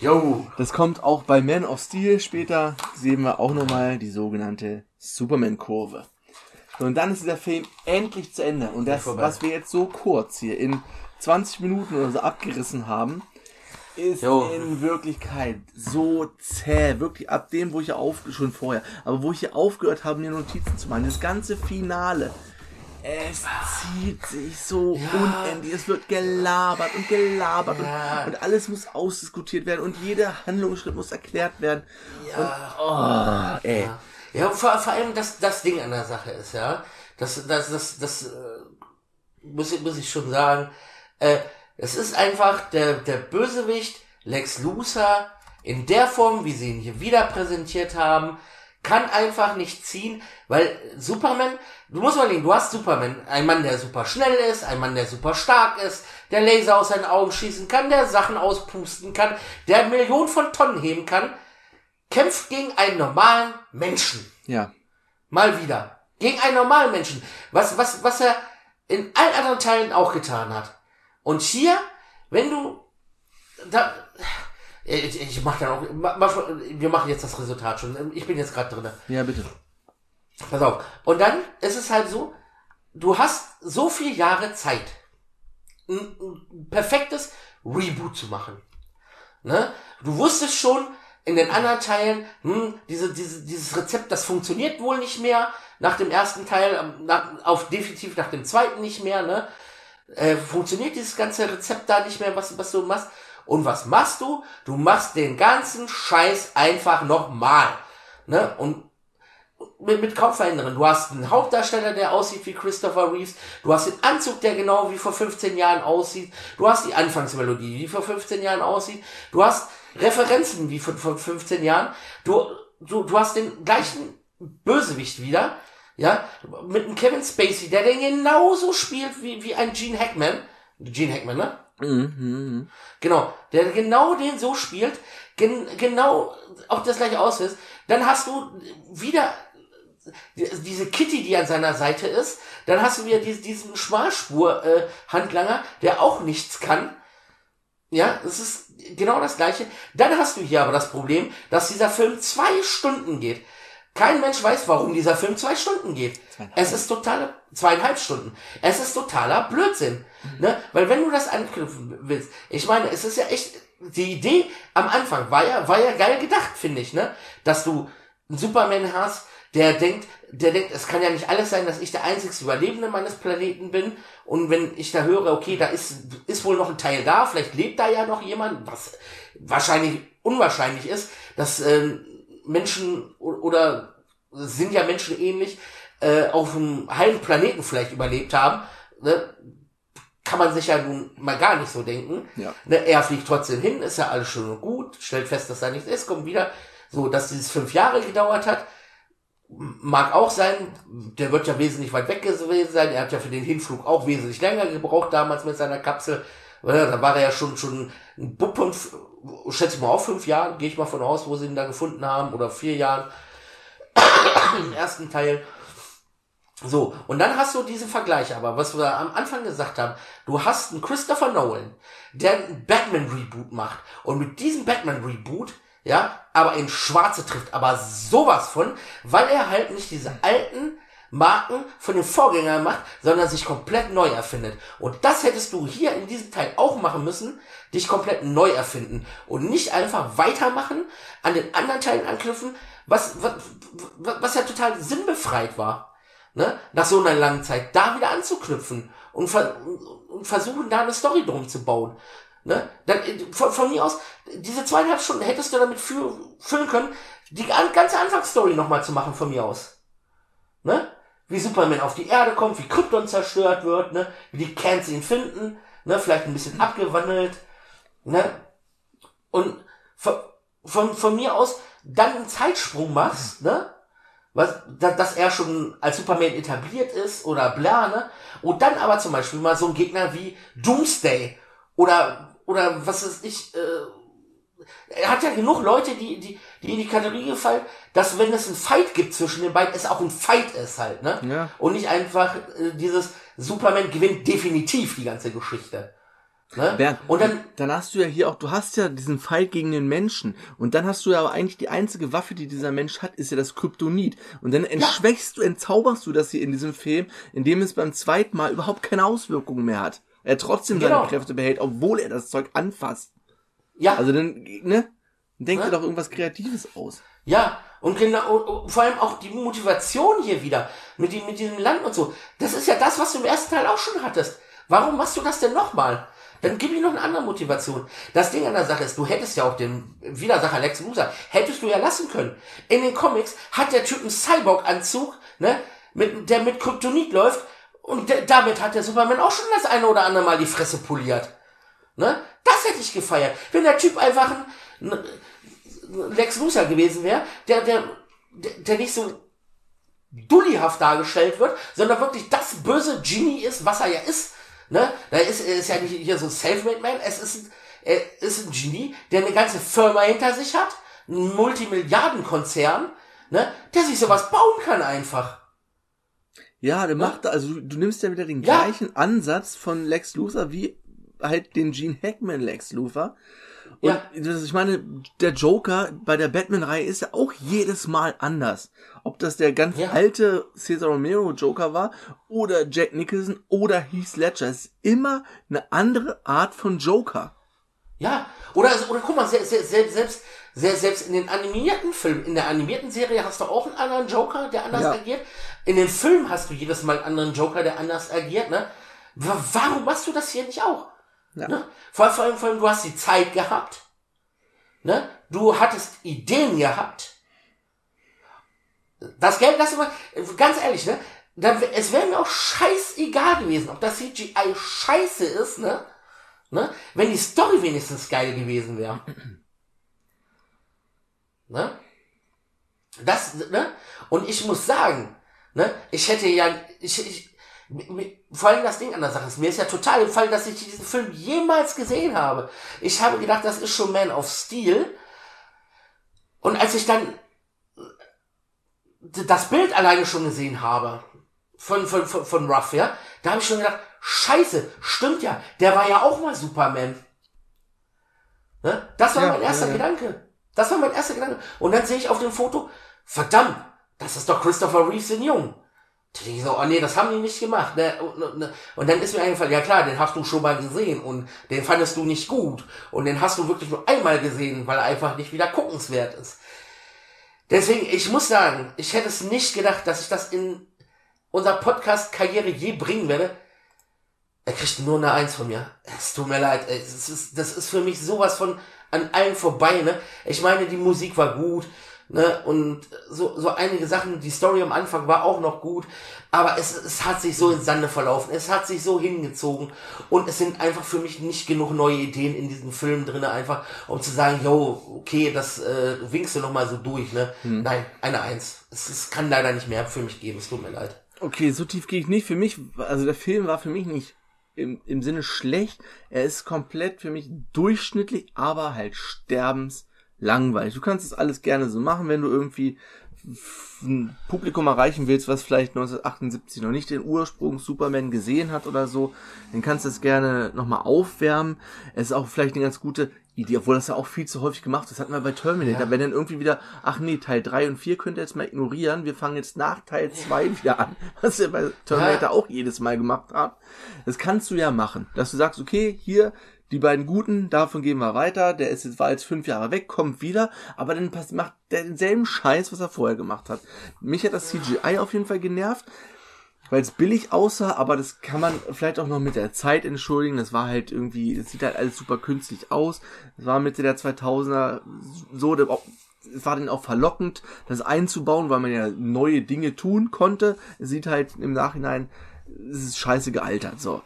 Jo. Das kommt auch bei Man of Steel später, sehen wir auch nochmal die sogenannte Superman-Kurve. Und dann ist dieser Film endlich zu Ende. Und das, was wir jetzt so kurz hier in 20 Minuten oder so abgerissen haben, ist Jo. in Wirklichkeit so zäh. Wirklich ab dem, wo ich hier auf, schon vorher, aber wo ich hier aufgehört habe, mir Notizen zu machen. Das ganze Finale. Es zieht sich so unendlich. Es wird gelabert und gelabert Ja. und, und alles muss ausdiskutiert werden und jeder Handlungsschritt muss erklärt werden. Und, oh, ey. Ja, und vor, vor allem das, das Ding an der Sache ist, ja, das, das, das, das, äh, muss, ich- muss ich schon sagen, äh, es ist einfach der, der Bösewicht Lex Luthor in der Form, wie sie ihn hier wieder präsentiert haben, kann einfach nicht ziehen, weil Superman, du musst mal denken, du hast Superman, ein Mann, der super schnell ist, ein Mann, der super stark ist, der Laser aus seinen Augen schießen kann, der Sachen auspusten kann, der Millionen von Tonnen heben kann, kämpft gegen einen normalen Menschen. Ja. Mal wieder. Gegen einen normalen Menschen. Was, was, was er in allen anderen Teilen auch getan hat. Und hier, wenn du, da, ich, ich mach dann auch, mach, wir machen jetzt das Resultat schon. Ich bin jetzt gerade drinne. Ja, bitte. Pass auf. Und dann ist es halt so, du hast so viele Jahre Zeit, ein, ein perfektes Reboot zu machen. Ne? Du wusstest schon, In den anderen Teilen, hm, diese, diese, dieses Rezept, das funktioniert wohl nicht mehr. Nach dem ersten Teil, ähm, nach, auf definitiv nach dem zweiten nicht mehr, ne? Äh, funktioniert dieses ganze Rezept da nicht mehr, was, was du machst. Und was machst du? Du machst den ganzen Scheiß einfach nochmal. Ne? Und mit, mit kaum verändern. Du hast einen Hauptdarsteller, der aussieht wie Christopher Reeves. Du hast den Anzug, der genau wie vor 15 Jahren aussieht. Du hast die Anfangsmelodie, die vor 15 Jahren aussieht. Du hast Referenzen wie von, von 15 Jahren. Du, du, du hast den gleichen Bösewicht wieder. Ja, mit einem Kevin Spacey, der den genauso spielt wie, wie ein Gene Hackman. Gene Hackman, ne? Mhm. Genau, der genau den so spielt, gen, genau auch das gleiche aussieht. Dann hast du wieder diese Kitty, die an seiner Seite ist. Dann hast du wieder diesen, diesen Schmalspur-Handlanger, der auch nichts kann. Ja, es ist genau das gleiche. Dann hast du hier aber das Problem, dass dieser Film zwei Stunden geht. Kein Mensch weiß, warum dieser Film zwei Stunden geht. Es ist totale, zweieinhalb Stunden. Es ist totaler Blödsinn. Ne? Weil wenn du das anknüpfen willst, ich meine, es ist ja echt, die Idee am Anfang war ja, war ja geil gedacht, finde ich, ne? Dass du einen Superman hast, der denkt, der denkt, es kann ja nicht alles sein, dass ich der einzigste Überlebende meines Planeten bin. Und wenn ich da höre, okay, da ist, ist wohl noch ein Teil da, vielleicht lebt da ja noch jemand, was wahrscheinlich unwahrscheinlich ist, dass äh, Menschen oder sind ja Menschen ähnlich, äh, auf einem halben Planeten vielleicht überlebt haben. Ne? Kann man sich ja nun mal gar nicht so denken. Ja. Ne, er fliegt trotzdem hin, ist ja alles schön und gut, stellt fest, dass da nichts ist, kommt wieder. So, dass dieses fünf Jahre gedauert hat, mag auch sein, der wird ja wesentlich weit weg gewesen sein, er hat ja für den Hinflug auch wesentlich länger gebraucht damals mit seiner Kapsel, Ja, da war er ja schon, schon ein Bub von, schätze ich mal auch fünf Jahren, gehe ich mal von aus, wo sie ihn da gefunden haben, oder vier Jahren, im ersten Teil. So, und dann hast du diesen Vergleich aber, was wir am Anfang gesagt haben. Du hast einen Christopher Nolan, der einen Batman-Reboot macht. Und mit diesem Batman-Reboot, ja, aber in Schwarze trifft, aber sowas von, weil er halt nicht diese alten Marken von den Vorgängern macht, sondern sich komplett neu erfindet. Und das hättest du hier in diesem Teil auch machen müssen, dich komplett neu erfinden. Und nicht einfach weitermachen, an den anderen Teilen anknüpfen, was, was, was ja total sinnbefreit war ne, nach so einer langen Zeit, da wieder anzuknüpfen und, ver und versuchen, da eine Story drum zu bauen. Ne? Dann, äh, von, von mir aus, diese zweieinhalb Stunden hättest du damit fü füllen können, die an, ganze Anfangsstory nochmal zu machen, von mir aus. Ne? Wie Superman auf die Erde kommt, wie Krypton zerstört wird, ne? wie die Cans ihn finden, ne? vielleicht ein bisschen abgewandelt. Ne? Und von, von, von mir aus dann einen Zeitsprung machst, ne? Was, da, dass er schon als Superman etabliert ist oder bla, ne? Und dann aber zum Beispiel mal so ein Gegner wie Doomsday oder, oder was ist ich, äh, er hat ja genug Leute, die, die, die in die Kategorie gefallen, dass wenn es einen Fight gibt zwischen den beiden, es auch ein Fight ist halt, ne? Ja. Und nicht einfach äh, dieses Superman gewinnt definitiv die ganze Geschichte. Ne? Bernd, und dann, dann hast du ja hier auch, du hast ja diesen Fight gegen den Menschen. Und dann hast du ja aber eigentlich die einzige Waffe, die dieser Mensch hat, ist ja das Kryptonit. Und dann entschwächst du, entzauberst du das hier in diesem Film, indem es beim zweiten Mal überhaupt keine Auswirkungen mehr hat. Er trotzdem Genau. seine Kräfte behält, obwohl er das Zeug anfasst. ja, Also dann, ne? Denk Ne? dir doch irgendwas Kreatives aus. Ja, und genau, vor allem auch die Motivation hier wieder mit, dem, mit diesem Land und so. Das ist ja das, was du im ersten Teil auch schon hattest. Warum machst du das denn nochmal? Dann gib ihm noch eine andere Motivation. Das Ding an der Sache ist, du hättest ja auch den Widersacher Lex Luthor, hättest du ja lassen können. In den Comics hat der Typ einen Cyborg-Anzug, ne, mit, der mit Kryptonit läuft, und damit hat der Superman auch schon das eine oder andere Mal die Fresse poliert. Ne? Das hätte ich gefeiert. Wenn der Typ einfach ein, ein Lex Luthor gewesen wäre, der, der, der nicht so dullihaft dargestellt wird, sondern wirklich das böse Genie ist, was er ja ist. Ne? Da ist, er ist ja nicht hier so ein Selfmade Man, es ist ein, er ist ein Genie, der eine ganze Firma hinter sich hat, ein Multimilliardenkonzern, ne? der sich sowas bauen kann einfach. Ja, der macht, also du, du nimmst ja wieder den Ja. gleichen Ansatz von Lex Luthor wie halt den Gene Hackman Lex Luthor. Und Ja. das, ich meine, der Joker bei der Batman-Reihe ist ja auch jedes Mal anders. Ob das der ganz Ja. alte Cesar Romero Joker war oder Jack Nicholson oder Heath Ledger. Es ist immer eine andere Art von Joker. Ja, oder, oder guck mal, se- se- selbst, selbst Se- Selbst in den animierten Filmen, in der animierten Serie hast du auch einen anderen Joker, der anders Ja. agiert. In den Filmen hast du jedes Mal einen anderen Joker, der anders agiert, ne? Wa- Warum machst du das hier nicht auch? Ja. Ne? Vor, allem, vor, allem, vor allem, du hast die Zeit gehabt. Ne? Du hattest Ideen gehabt. Das Geld, das immer, ganz ehrlich, ne? Es wäre mir auch scheißegal gewesen, ob das CGI scheiße ist, ne? ne? Wenn die Story wenigstens geil gewesen wäre. ne? Das, ne? Und ich muss sagen, ne? Ich hätte ja, ich, ich, vor allem das Ding an der Sache ist, mir ist ja total gefallen, dass ich diesen Film jemals gesehen habe. Ich habe gedacht, das ist schon Man of Steel. Und als ich dann das Bild alleine schon gesehen habe von, von, von, von Ruff, ja, da habe ich schon gedacht, scheiße, stimmt ja, der war ja auch mal Superman. Ne? Das war Ja, mein erster ja, ja. Gedanke. Das war mein erster Gedanke. Und dann sehe ich auf dem Foto, verdammt, das ist doch Christopher Reeves in Jung. Ich so, oh nee, das haben die nicht gemacht. Ne? Und, und, und dann ist mir eingefallen, ja klar, den hast du schon mal gesehen und den fandest du nicht gut. Und den hast du wirklich nur einmal gesehen, weil er einfach nicht wieder guckenswert ist. Deswegen, ich muss sagen, ich hätte es nicht gedacht, dass ich das in unserer Podcast-Karriere je bringen werde. Er kriegt nur eine Eins von mir. Es tut mir leid. Es ist, das ist für mich sowas von an allen vorbei, ne? Ich meine, die Musik war gut, ne? Und so, so einige Sachen, die Story am Anfang war auch noch gut, aber es, es hat sich so ins Sande verlaufen. Es hat sich so hingezogen und es sind einfach für mich nicht genug neue Ideen in diesem Film drinne, einfach um zu sagen, yo, okay, das äh, winkst du noch mal so durch, ne? Nein, eine Eins. Es, es kann leider nicht mehr für mich geben. Es tut mir leid. Okay, so tief gehe ich nicht. Für mich, also der Film war für mich nicht im, im Sinne schlecht. Er ist komplett für mich durchschnittlich, aber halt sterbenslangweilig. Du kannst es alles gerne so machen, wenn du irgendwie ein Publikum erreichen willst, was vielleicht 1978 noch nicht den Ursprung Superman gesehen hat oder so, dann kannst du es gerne nochmal aufwärmen. Es ist auch vielleicht eine ganz gute Idee, obwohl das ja auch viel zu häufig gemacht ist. Das hatten wir bei Terminator. Wenn dann irgendwie wieder, ach nee, Teil 3 und 4 könnt ihr jetzt mal ignorieren, wir fangen jetzt nach Teil 2 wieder an. Was ihr bei Terminator Ja. auch jedes Mal gemacht habt. Das kannst du ja machen. Dass du sagst, okay, hier, die beiden Guten, davon gehen wir weiter, der ist jetzt, war jetzt fünf Jahre weg, kommt wieder, aber dann pass- macht der denselben Scheiß, was er vorher gemacht hat. Mich hat das CGI auf jeden Fall genervt, weil es billig aussah, aber das kann man vielleicht auch noch mit der Zeit entschuldigen. Das war halt irgendwie, es sieht halt alles super künstlich aus. Es war Mitte der 2000er so, es war dann auch verlockend, das einzubauen, weil man ja neue Dinge tun konnte. Es sieht halt im Nachhinein, es ist scheiße gealtert, so.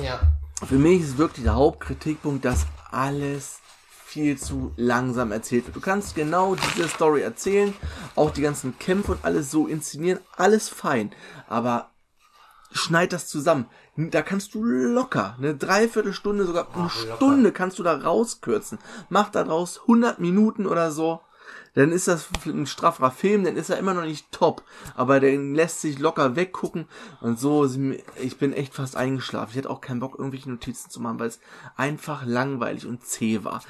Ja. Für mich ist wirklich der Hauptkritikpunkt, dass alles viel zu langsam erzählt wird. Du kannst genau diese Story erzählen, auch die ganzen Kämpfe und alles so inszenieren, alles fein, aber schneid das zusammen. Da kannst du locker eine Dreiviertelstunde, sogar eine locker. Stunde kannst du da rauskürzen. Mach daraus 100 Minuten oder so. Dann ist das ein straffer Film, dann ist er immer noch nicht top, aber der lässt sich locker weggucken und so, ich bin echt fast eingeschlafen. Ich hatte auch keinen Bock, irgendwelche Notizen zu machen, weil es einfach langweilig und zäh war.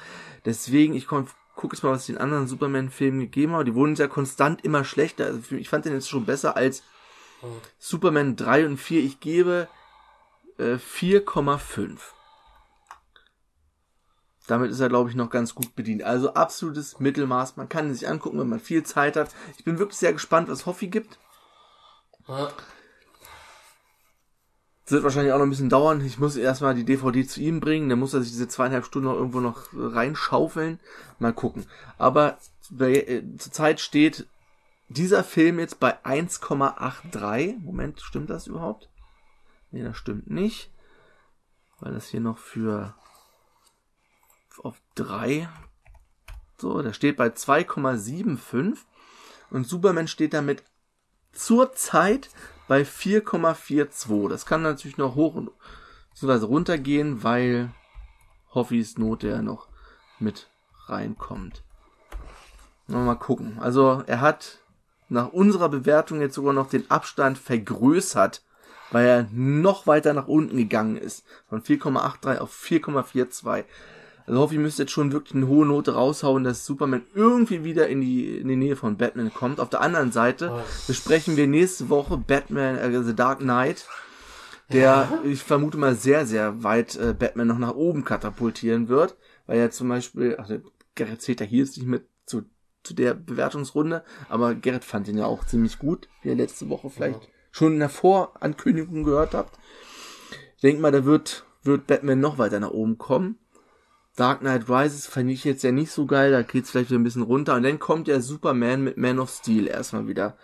Deswegen, ich gucke jetzt mal, was es den anderen Superman-Filmen gegeben hat. Die wurden ja konstant immer schlechter. Also ich fand den jetzt schon besser als Superman 3 und 4. Ich gebe äh, 4,5. Damit ist er, glaube ich, noch ganz gut bedient. Also absolutes Mittelmaß. Man kann ihn sich angucken, wenn man viel Zeit hat. Ich bin wirklich sehr gespannt, was Hoffi gibt. Ja. Das wird wahrscheinlich auch noch ein bisschen dauern. Ich muss erstmal die DVD zu ihm bringen. Dann muss er sich diese zweieinhalb Stunden noch irgendwo noch reinschaufeln. Mal gucken. Aber äh, zurzeit steht dieser Film jetzt bei 1,83. Moment, stimmt das überhaupt? Nee, das stimmt nicht. Weil das hier noch für 3. So, der steht bei 2,75. Und Superman steht damit zurzeit bei 4,42. Das kann natürlich noch hoch und beziehungsweise runtergehen, weil Hoffis Note ja noch mit reinkommt. Mal gucken. Also er hat nach unserer Bewertung jetzt sogar noch den Abstand vergrößert, weil er noch weiter nach unten gegangen ist. Von 4,83 auf 4,42. Also hoffe, ich müsste jetzt schon wirklich eine hohe Note raushauen, dass Superman irgendwie wieder in die, in die Nähe von Batman kommt. Auf der anderen Seite besprechen wir nächste Woche Batman, äh, The Dark Knight, der, ich vermute mal, sehr, sehr weit äh, Batman noch nach oben katapultieren wird, weil ja zum Beispiel, ach, der Gerrit zählt ja hier jetzt nicht mit zu, zu der Bewertungsrunde, aber Gerrit fand ihn ja auch ziemlich gut, wie ihr letzte Woche vielleicht schon in der Vorankündigung gehört habt. Ich denke mal, da wird, wird Batman noch weiter nach oben kommen. Dark Knight Rises fand ich jetzt ja nicht so geil, da geht's vielleicht wieder ein bisschen runter. Und dann kommt ja Superman mit Man of Steel erstmal wieder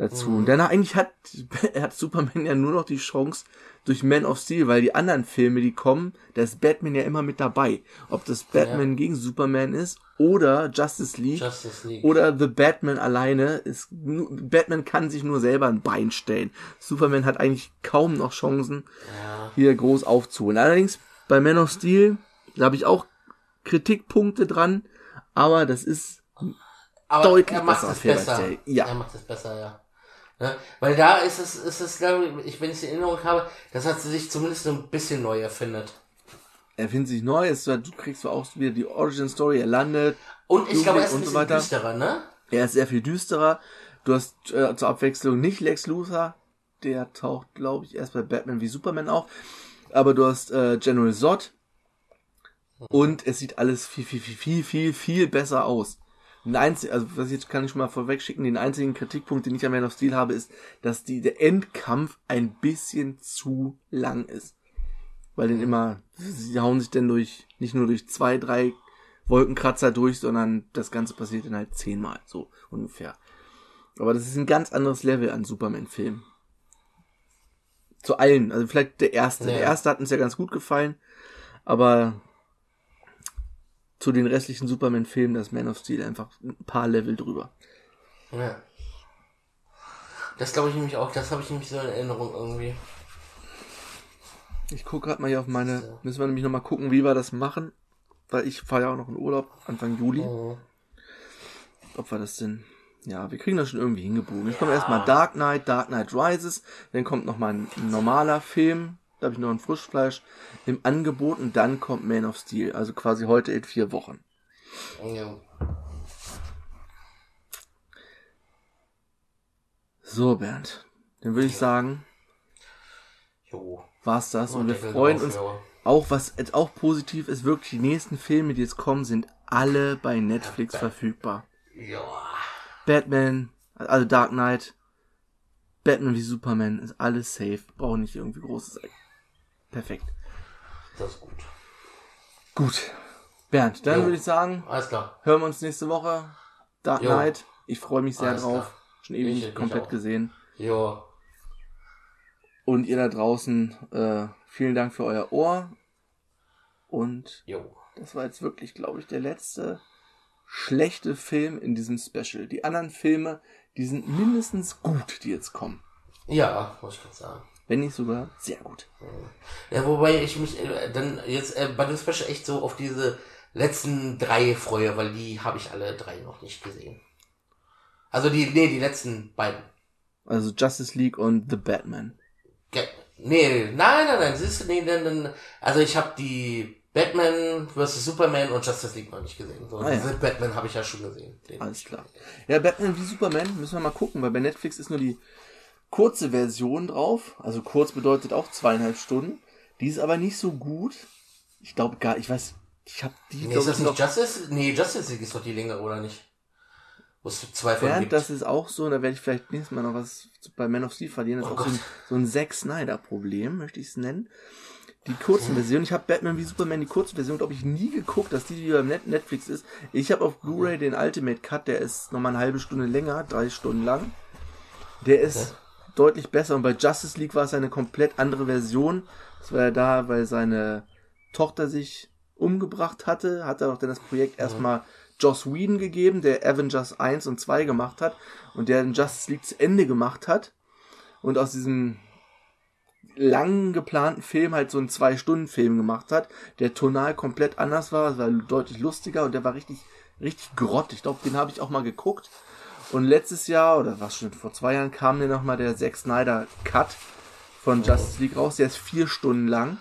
dazu. Und danach eigentlich hat, hat Superman ja nur noch die Chance durch Man of Steel, weil die anderen Filme, die kommen, da ist Batman ja immer mit dabei. Ob das Batman gegen Superman ist oder Justice League, Justice League. oder The Batman alleine ist, Batman kann sich nur selber ein Bein stellen. Superman hat eigentlich kaum noch Chancen, hier groß aufzuholen. Allerdings bei Man of Steel, da habe ich auch Kritikpunkte dran, aber das ist Aber deutlich er macht besser es besser. Day. Ja. Er macht es besser, ja. Ne? Weil da ist es, ist es, glaube ich, wenn ich es in Erinnerung habe, dass er sich zumindest so ein bisschen neu erfindet. er findet sich neu, ist, du kriegst auch wieder die Origin Story, er landet, Und ich glaube, er ist ein so bisschen weiter. düsterer, ne? Er ist sehr viel düsterer. Du hast äh, zur Abwechslung nicht Lex Luthor, der taucht, glaube ich, erst bei Batman wie Superman auf. Aber du hast äh, General Zod. Und es sieht alles viel, viel, viel, viel, viel, viel besser aus. Ein einzig, also was ich jetzt kann ich schon mal vorweg schicken, den einzigen Kritikpunkt, den ich an Man of Steel habe, ist, dass die, der Endkampf ein bisschen zu lang ist. Weil den immer, sie hauen sich denn durch, nicht nur durch zwei, drei Wolkenkratzer durch, sondern das Ganze passiert dann halt zehnmal, so ungefähr. Aber das ist ein ganz anderes Level an Superman-Filmen. Zu allen, also vielleicht der erste. Ja. Der erste hat uns ja ganz gut gefallen, aber zu den restlichen Superman-Filmen, das Man of Steel einfach ein paar Level drüber. Ja. Das glaube ich nämlich auch, das habe ich nämlich so in Erinnerung irgendwie. Ich gucke gerade mal hier auf meine, müssen wir nämlich nochmal gucken, wie wir das machen, weil ich fahre ja auch noch in Urlaub, Anfang Juli. Mhm. ob wir das denn. Ja, wir kriegen das schon irgendwie hingebogen. Jetzt kommt erstmal Dark Knight, Dark Knight Rises, dann kommt nochmal ein normaler Film, da habe ich noch ein Frischfleisch im Angebot und dann kommt Man of Steel, also quasi heute in vier Wochen. Ja. So, Bernd, dann würde ich sagen, Jo. war's das und wir Deckel freuen drauf, uns ja. auch, was jetzt auch positiv ist, wirklich die nächsten Filme, die jetzt kommen, sind alle bei Netflix verfügbar. Ja. Batman, also Dark Knight, Batman wie Superman, ist alles safe. Braucht nicht irgendwie großes. Perfekt. Das ist gut. Gut. Bernd, dann Jo. würde ich sagen, Alles klar. hören wir uns nächste Woche. Dark Jo. Knight. Ich freue mich sehr Alles drauf. klar. Schon ewig Ich- nicht ich komplett gesehen. Jo. Und ihr da draußen, äh, vielen Dank für euer Ohr. Und Jo. das war jetzt wirklich, glaube ich, der letzte schlechte Film in diesem Special. Die anderen Filme, die sind mindestens gut, die jetzt kommen. Ja, muss ich gerade sagen. Wenn nicht sogar sehr gut. Ja, wobei ich mich äh, dann jetzt äh, bei dem Special echt so auf diese letzten drei freue, weil die habe ich alle drei noch nicht gesehen. Also die, nee, die letzten beiden. Also Justice League und The Batman. Ge nee, nein, nein, nein, siehst du, nee, dann, dann, also ich habe die Batman vs. Superman und Justice League noch nicht gesehen. So, Ah, ja. diese Batman habe ich ja schon gesehen. Alles klar. Ja, Batman wie Superman müssen wir mal gucken, weil bei Netflix ist nur die kurze Version drauf. Also kurz bedeutet auch zweieinhalb Stunden. Die ist aber nicht so gut. Ich glaube gar, ich weiß, ich habe die, Nee, ist das ich, nicht Justice? Nee, Justice League ist doch die längere, oder nicht? Wo es zwei von gibt. das ist auch so, da werde ich vielleicht nächstes Mal noch was bei Man of Steel verlieren. Das ist Oh auch so ein, so ein Zack Snyder-Problem, möchte ich es nennen. Die kurzen Version, ich habe Batman wie Superman die kurze Version, glaube ich, nie geguckt, dass die wie beim Net Netflix ist. Ich habe auf Blu-ray den Ultimate Cut, der ist nochmal eine halbe Stunde länger, drei Stunden lang. Der ist deutlich besser und bei Justice League war es eine komplett andere Version. Das war ja da, weil seine Tochter sich umgebracht hatte, hat er doch dann das Projekt erstmal Joss Whedon gegeben, der Avengers 1 und 2 gemacht hat und der den Justice League zu Ende gemacht hat und aus diesem lang geplanten Film halt so einen Zwei-Stunden-Film gemacht hat, der tonal komplett anders war, es war deutlich lustiger und der war richtig, richtig grott. Ich glaube, den habe ich auch mal geguckt. Und letztes Jahr, oder was schon vor zwei Jahren, kam mir nochmal der Zack Snyder Cut von Justice League raus. Der ist vier Stunden lang.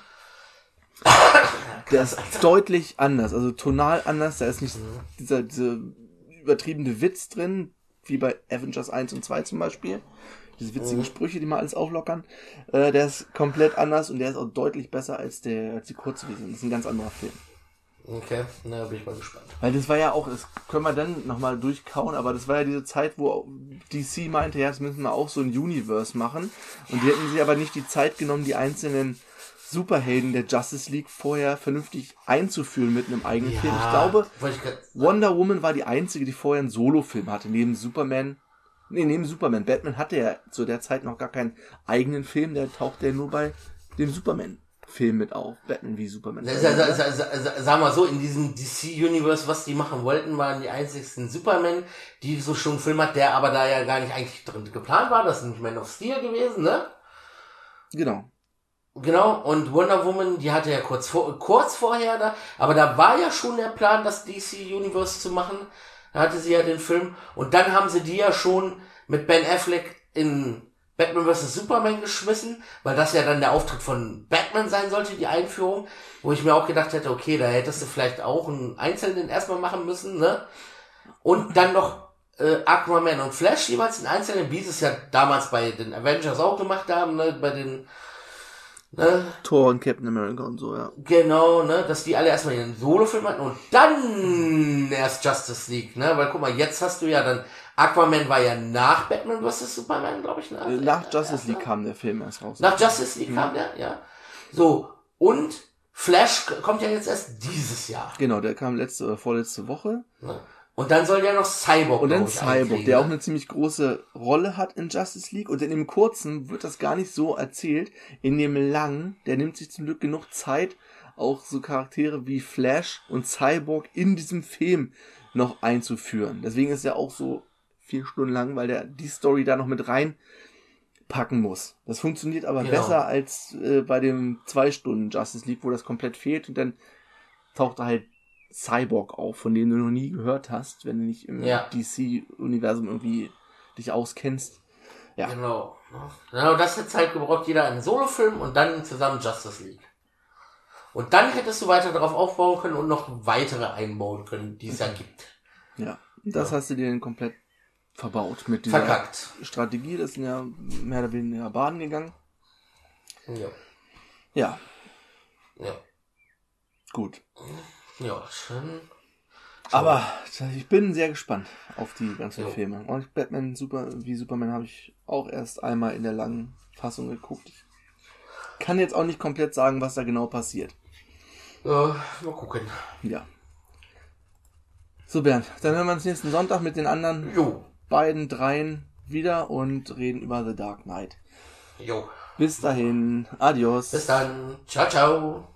Der ist deutlich anders, also tonal anders. Da ist nicht dieser, dieser übertriebene Witz drin, wie bei Avengers 1 und 2 zum Beispiel. Diese witzigen Sprüche, die mal alles auflockern. Äh, der ist komplett anders und der ist auch deutlich besser als der als die kurze Version. Das ist ein ganz anderer Film. Okay, na, bin ich mal gespannt. Weil das war ja auch, das können wir dann nochmal durchkauen, aber das war ja diese Zeit, wo DC meinte, ja, das müssen wir auch so ein Universe machen. Und die hätten sich aber nicht die Zeit genommen, die einzelnen Superhelden der Justice League vorher vernünftig einzuführen mit einem eigenen Film. Ich glaube, ich Wonder Woman war die einzige, die vorher einen Solo-Film hatte, neben Superman. Nee, neben Superman. Batman hatte ja zu der Zeit noch gar keinen eigenen Film, der tauchte ja nur bei dem Superman-Film mit auf. Batman wie Superman. Sa- sa- sa- sa- sa- sa- Sag mal so, in diesem DC-Universe, was die machen wollten, waren die einzigsten Superman, die so schon einen Film hat, der aber da ja gar nicht eigentlich drin geplant war. Das ist nämlich Man of Steel gewesen, ne? Genau. Genau, und Wonder Woman, die hatte ja kurz, vor, kurz vorher da, aber da war ja schon der Plan, das DC Universe zu machen. Da hatte sie ja den Film. Und dann haben sie die ja schon mit Ben Affleck in Batman vs. Superman geschmissen, weil das ja dann der Auftritt von Batman sein sollte, die Einführung. Wo ich mir auch gedacht hätte, okay, da hättest du vielleicht auch einen Einzelnen erstmal machen müssen, ne? Und dann noch äh, Aquaman und Flash jeweils in einzelnen, wie sie es ja damals bei den Avengers auch gemacht haben, ne? Bei den Ne? Thor und Captain America und so, ja. Genau, ne, dass die alle erstmal ihren Solo-Film hatten und dann erst Justice League, ne, weil guck mal, jetzt hast du ja dann, Aquaman war ja nach Batman vs. Superman, glaube ich, ne? Äh, Nach Justice League kam der Film erst raus. Nach Justice League kam der, ja. So, und Flash kommt ja jetzt erst dieses Jahr. Genau, der kam letzte oder vorletzte Woche. Ne? Und dann soll ja noch Cyborg Und dann Cyborg, der auch ne? eine ziemlich große Rolle hat in Justice League. Und in dem kurzen wird das gar nicht so erzählt. In dem langen, der nimmt sich zum Glück genug Zeit, auch so Charaktere wie Flash und Cyborg in diesem Film noch einzuführen. Deswegen ist er auch so vier Stunden lang, weil der die Story da noch mit reinpacken muss. Das funktioniert aber Genau. besser als äh, bei dem zwei Stunden Justice League, wo das komplett fehlt und dann taucht da halt Cyborg auf, von dem du noch nie gehört hast, wenn du nicht im Ja. DC-Universum irgendwie dich auskennst. Ja. Genau. Genau, das hat Zeit gebraucht, jeder einen Solo-Film und dann zusammen Justice League. Und dann hättest du weiter darauf aufbauen können und noch weitere einbauen können, die es ja gibt. Ja. Das hast du dir dann komplett verbaut mit dieser Verkackt. Strategie. Das sind ja mehr oder weniger baden gegangen. Ja. Ja, Ja. gut. Ja, schön. Aber ich bin sehr gespannt auf die ganzen Jo. Filme. Und Batman Super wie Superman habe ich auch erst einmal in der langen Fassung geguckt. Ich kann jetzt auch nicht komplett sagen, was da genau passiert. Ja, mal gucken. Ja. So Bernd, dann hören wir uns nächsten Sonntag mit den anderen Jo. Beiden dreien wieder und reden über The Dark Knight. Jo. Bis dahin, adios. Bis dann. Ciao, ciao.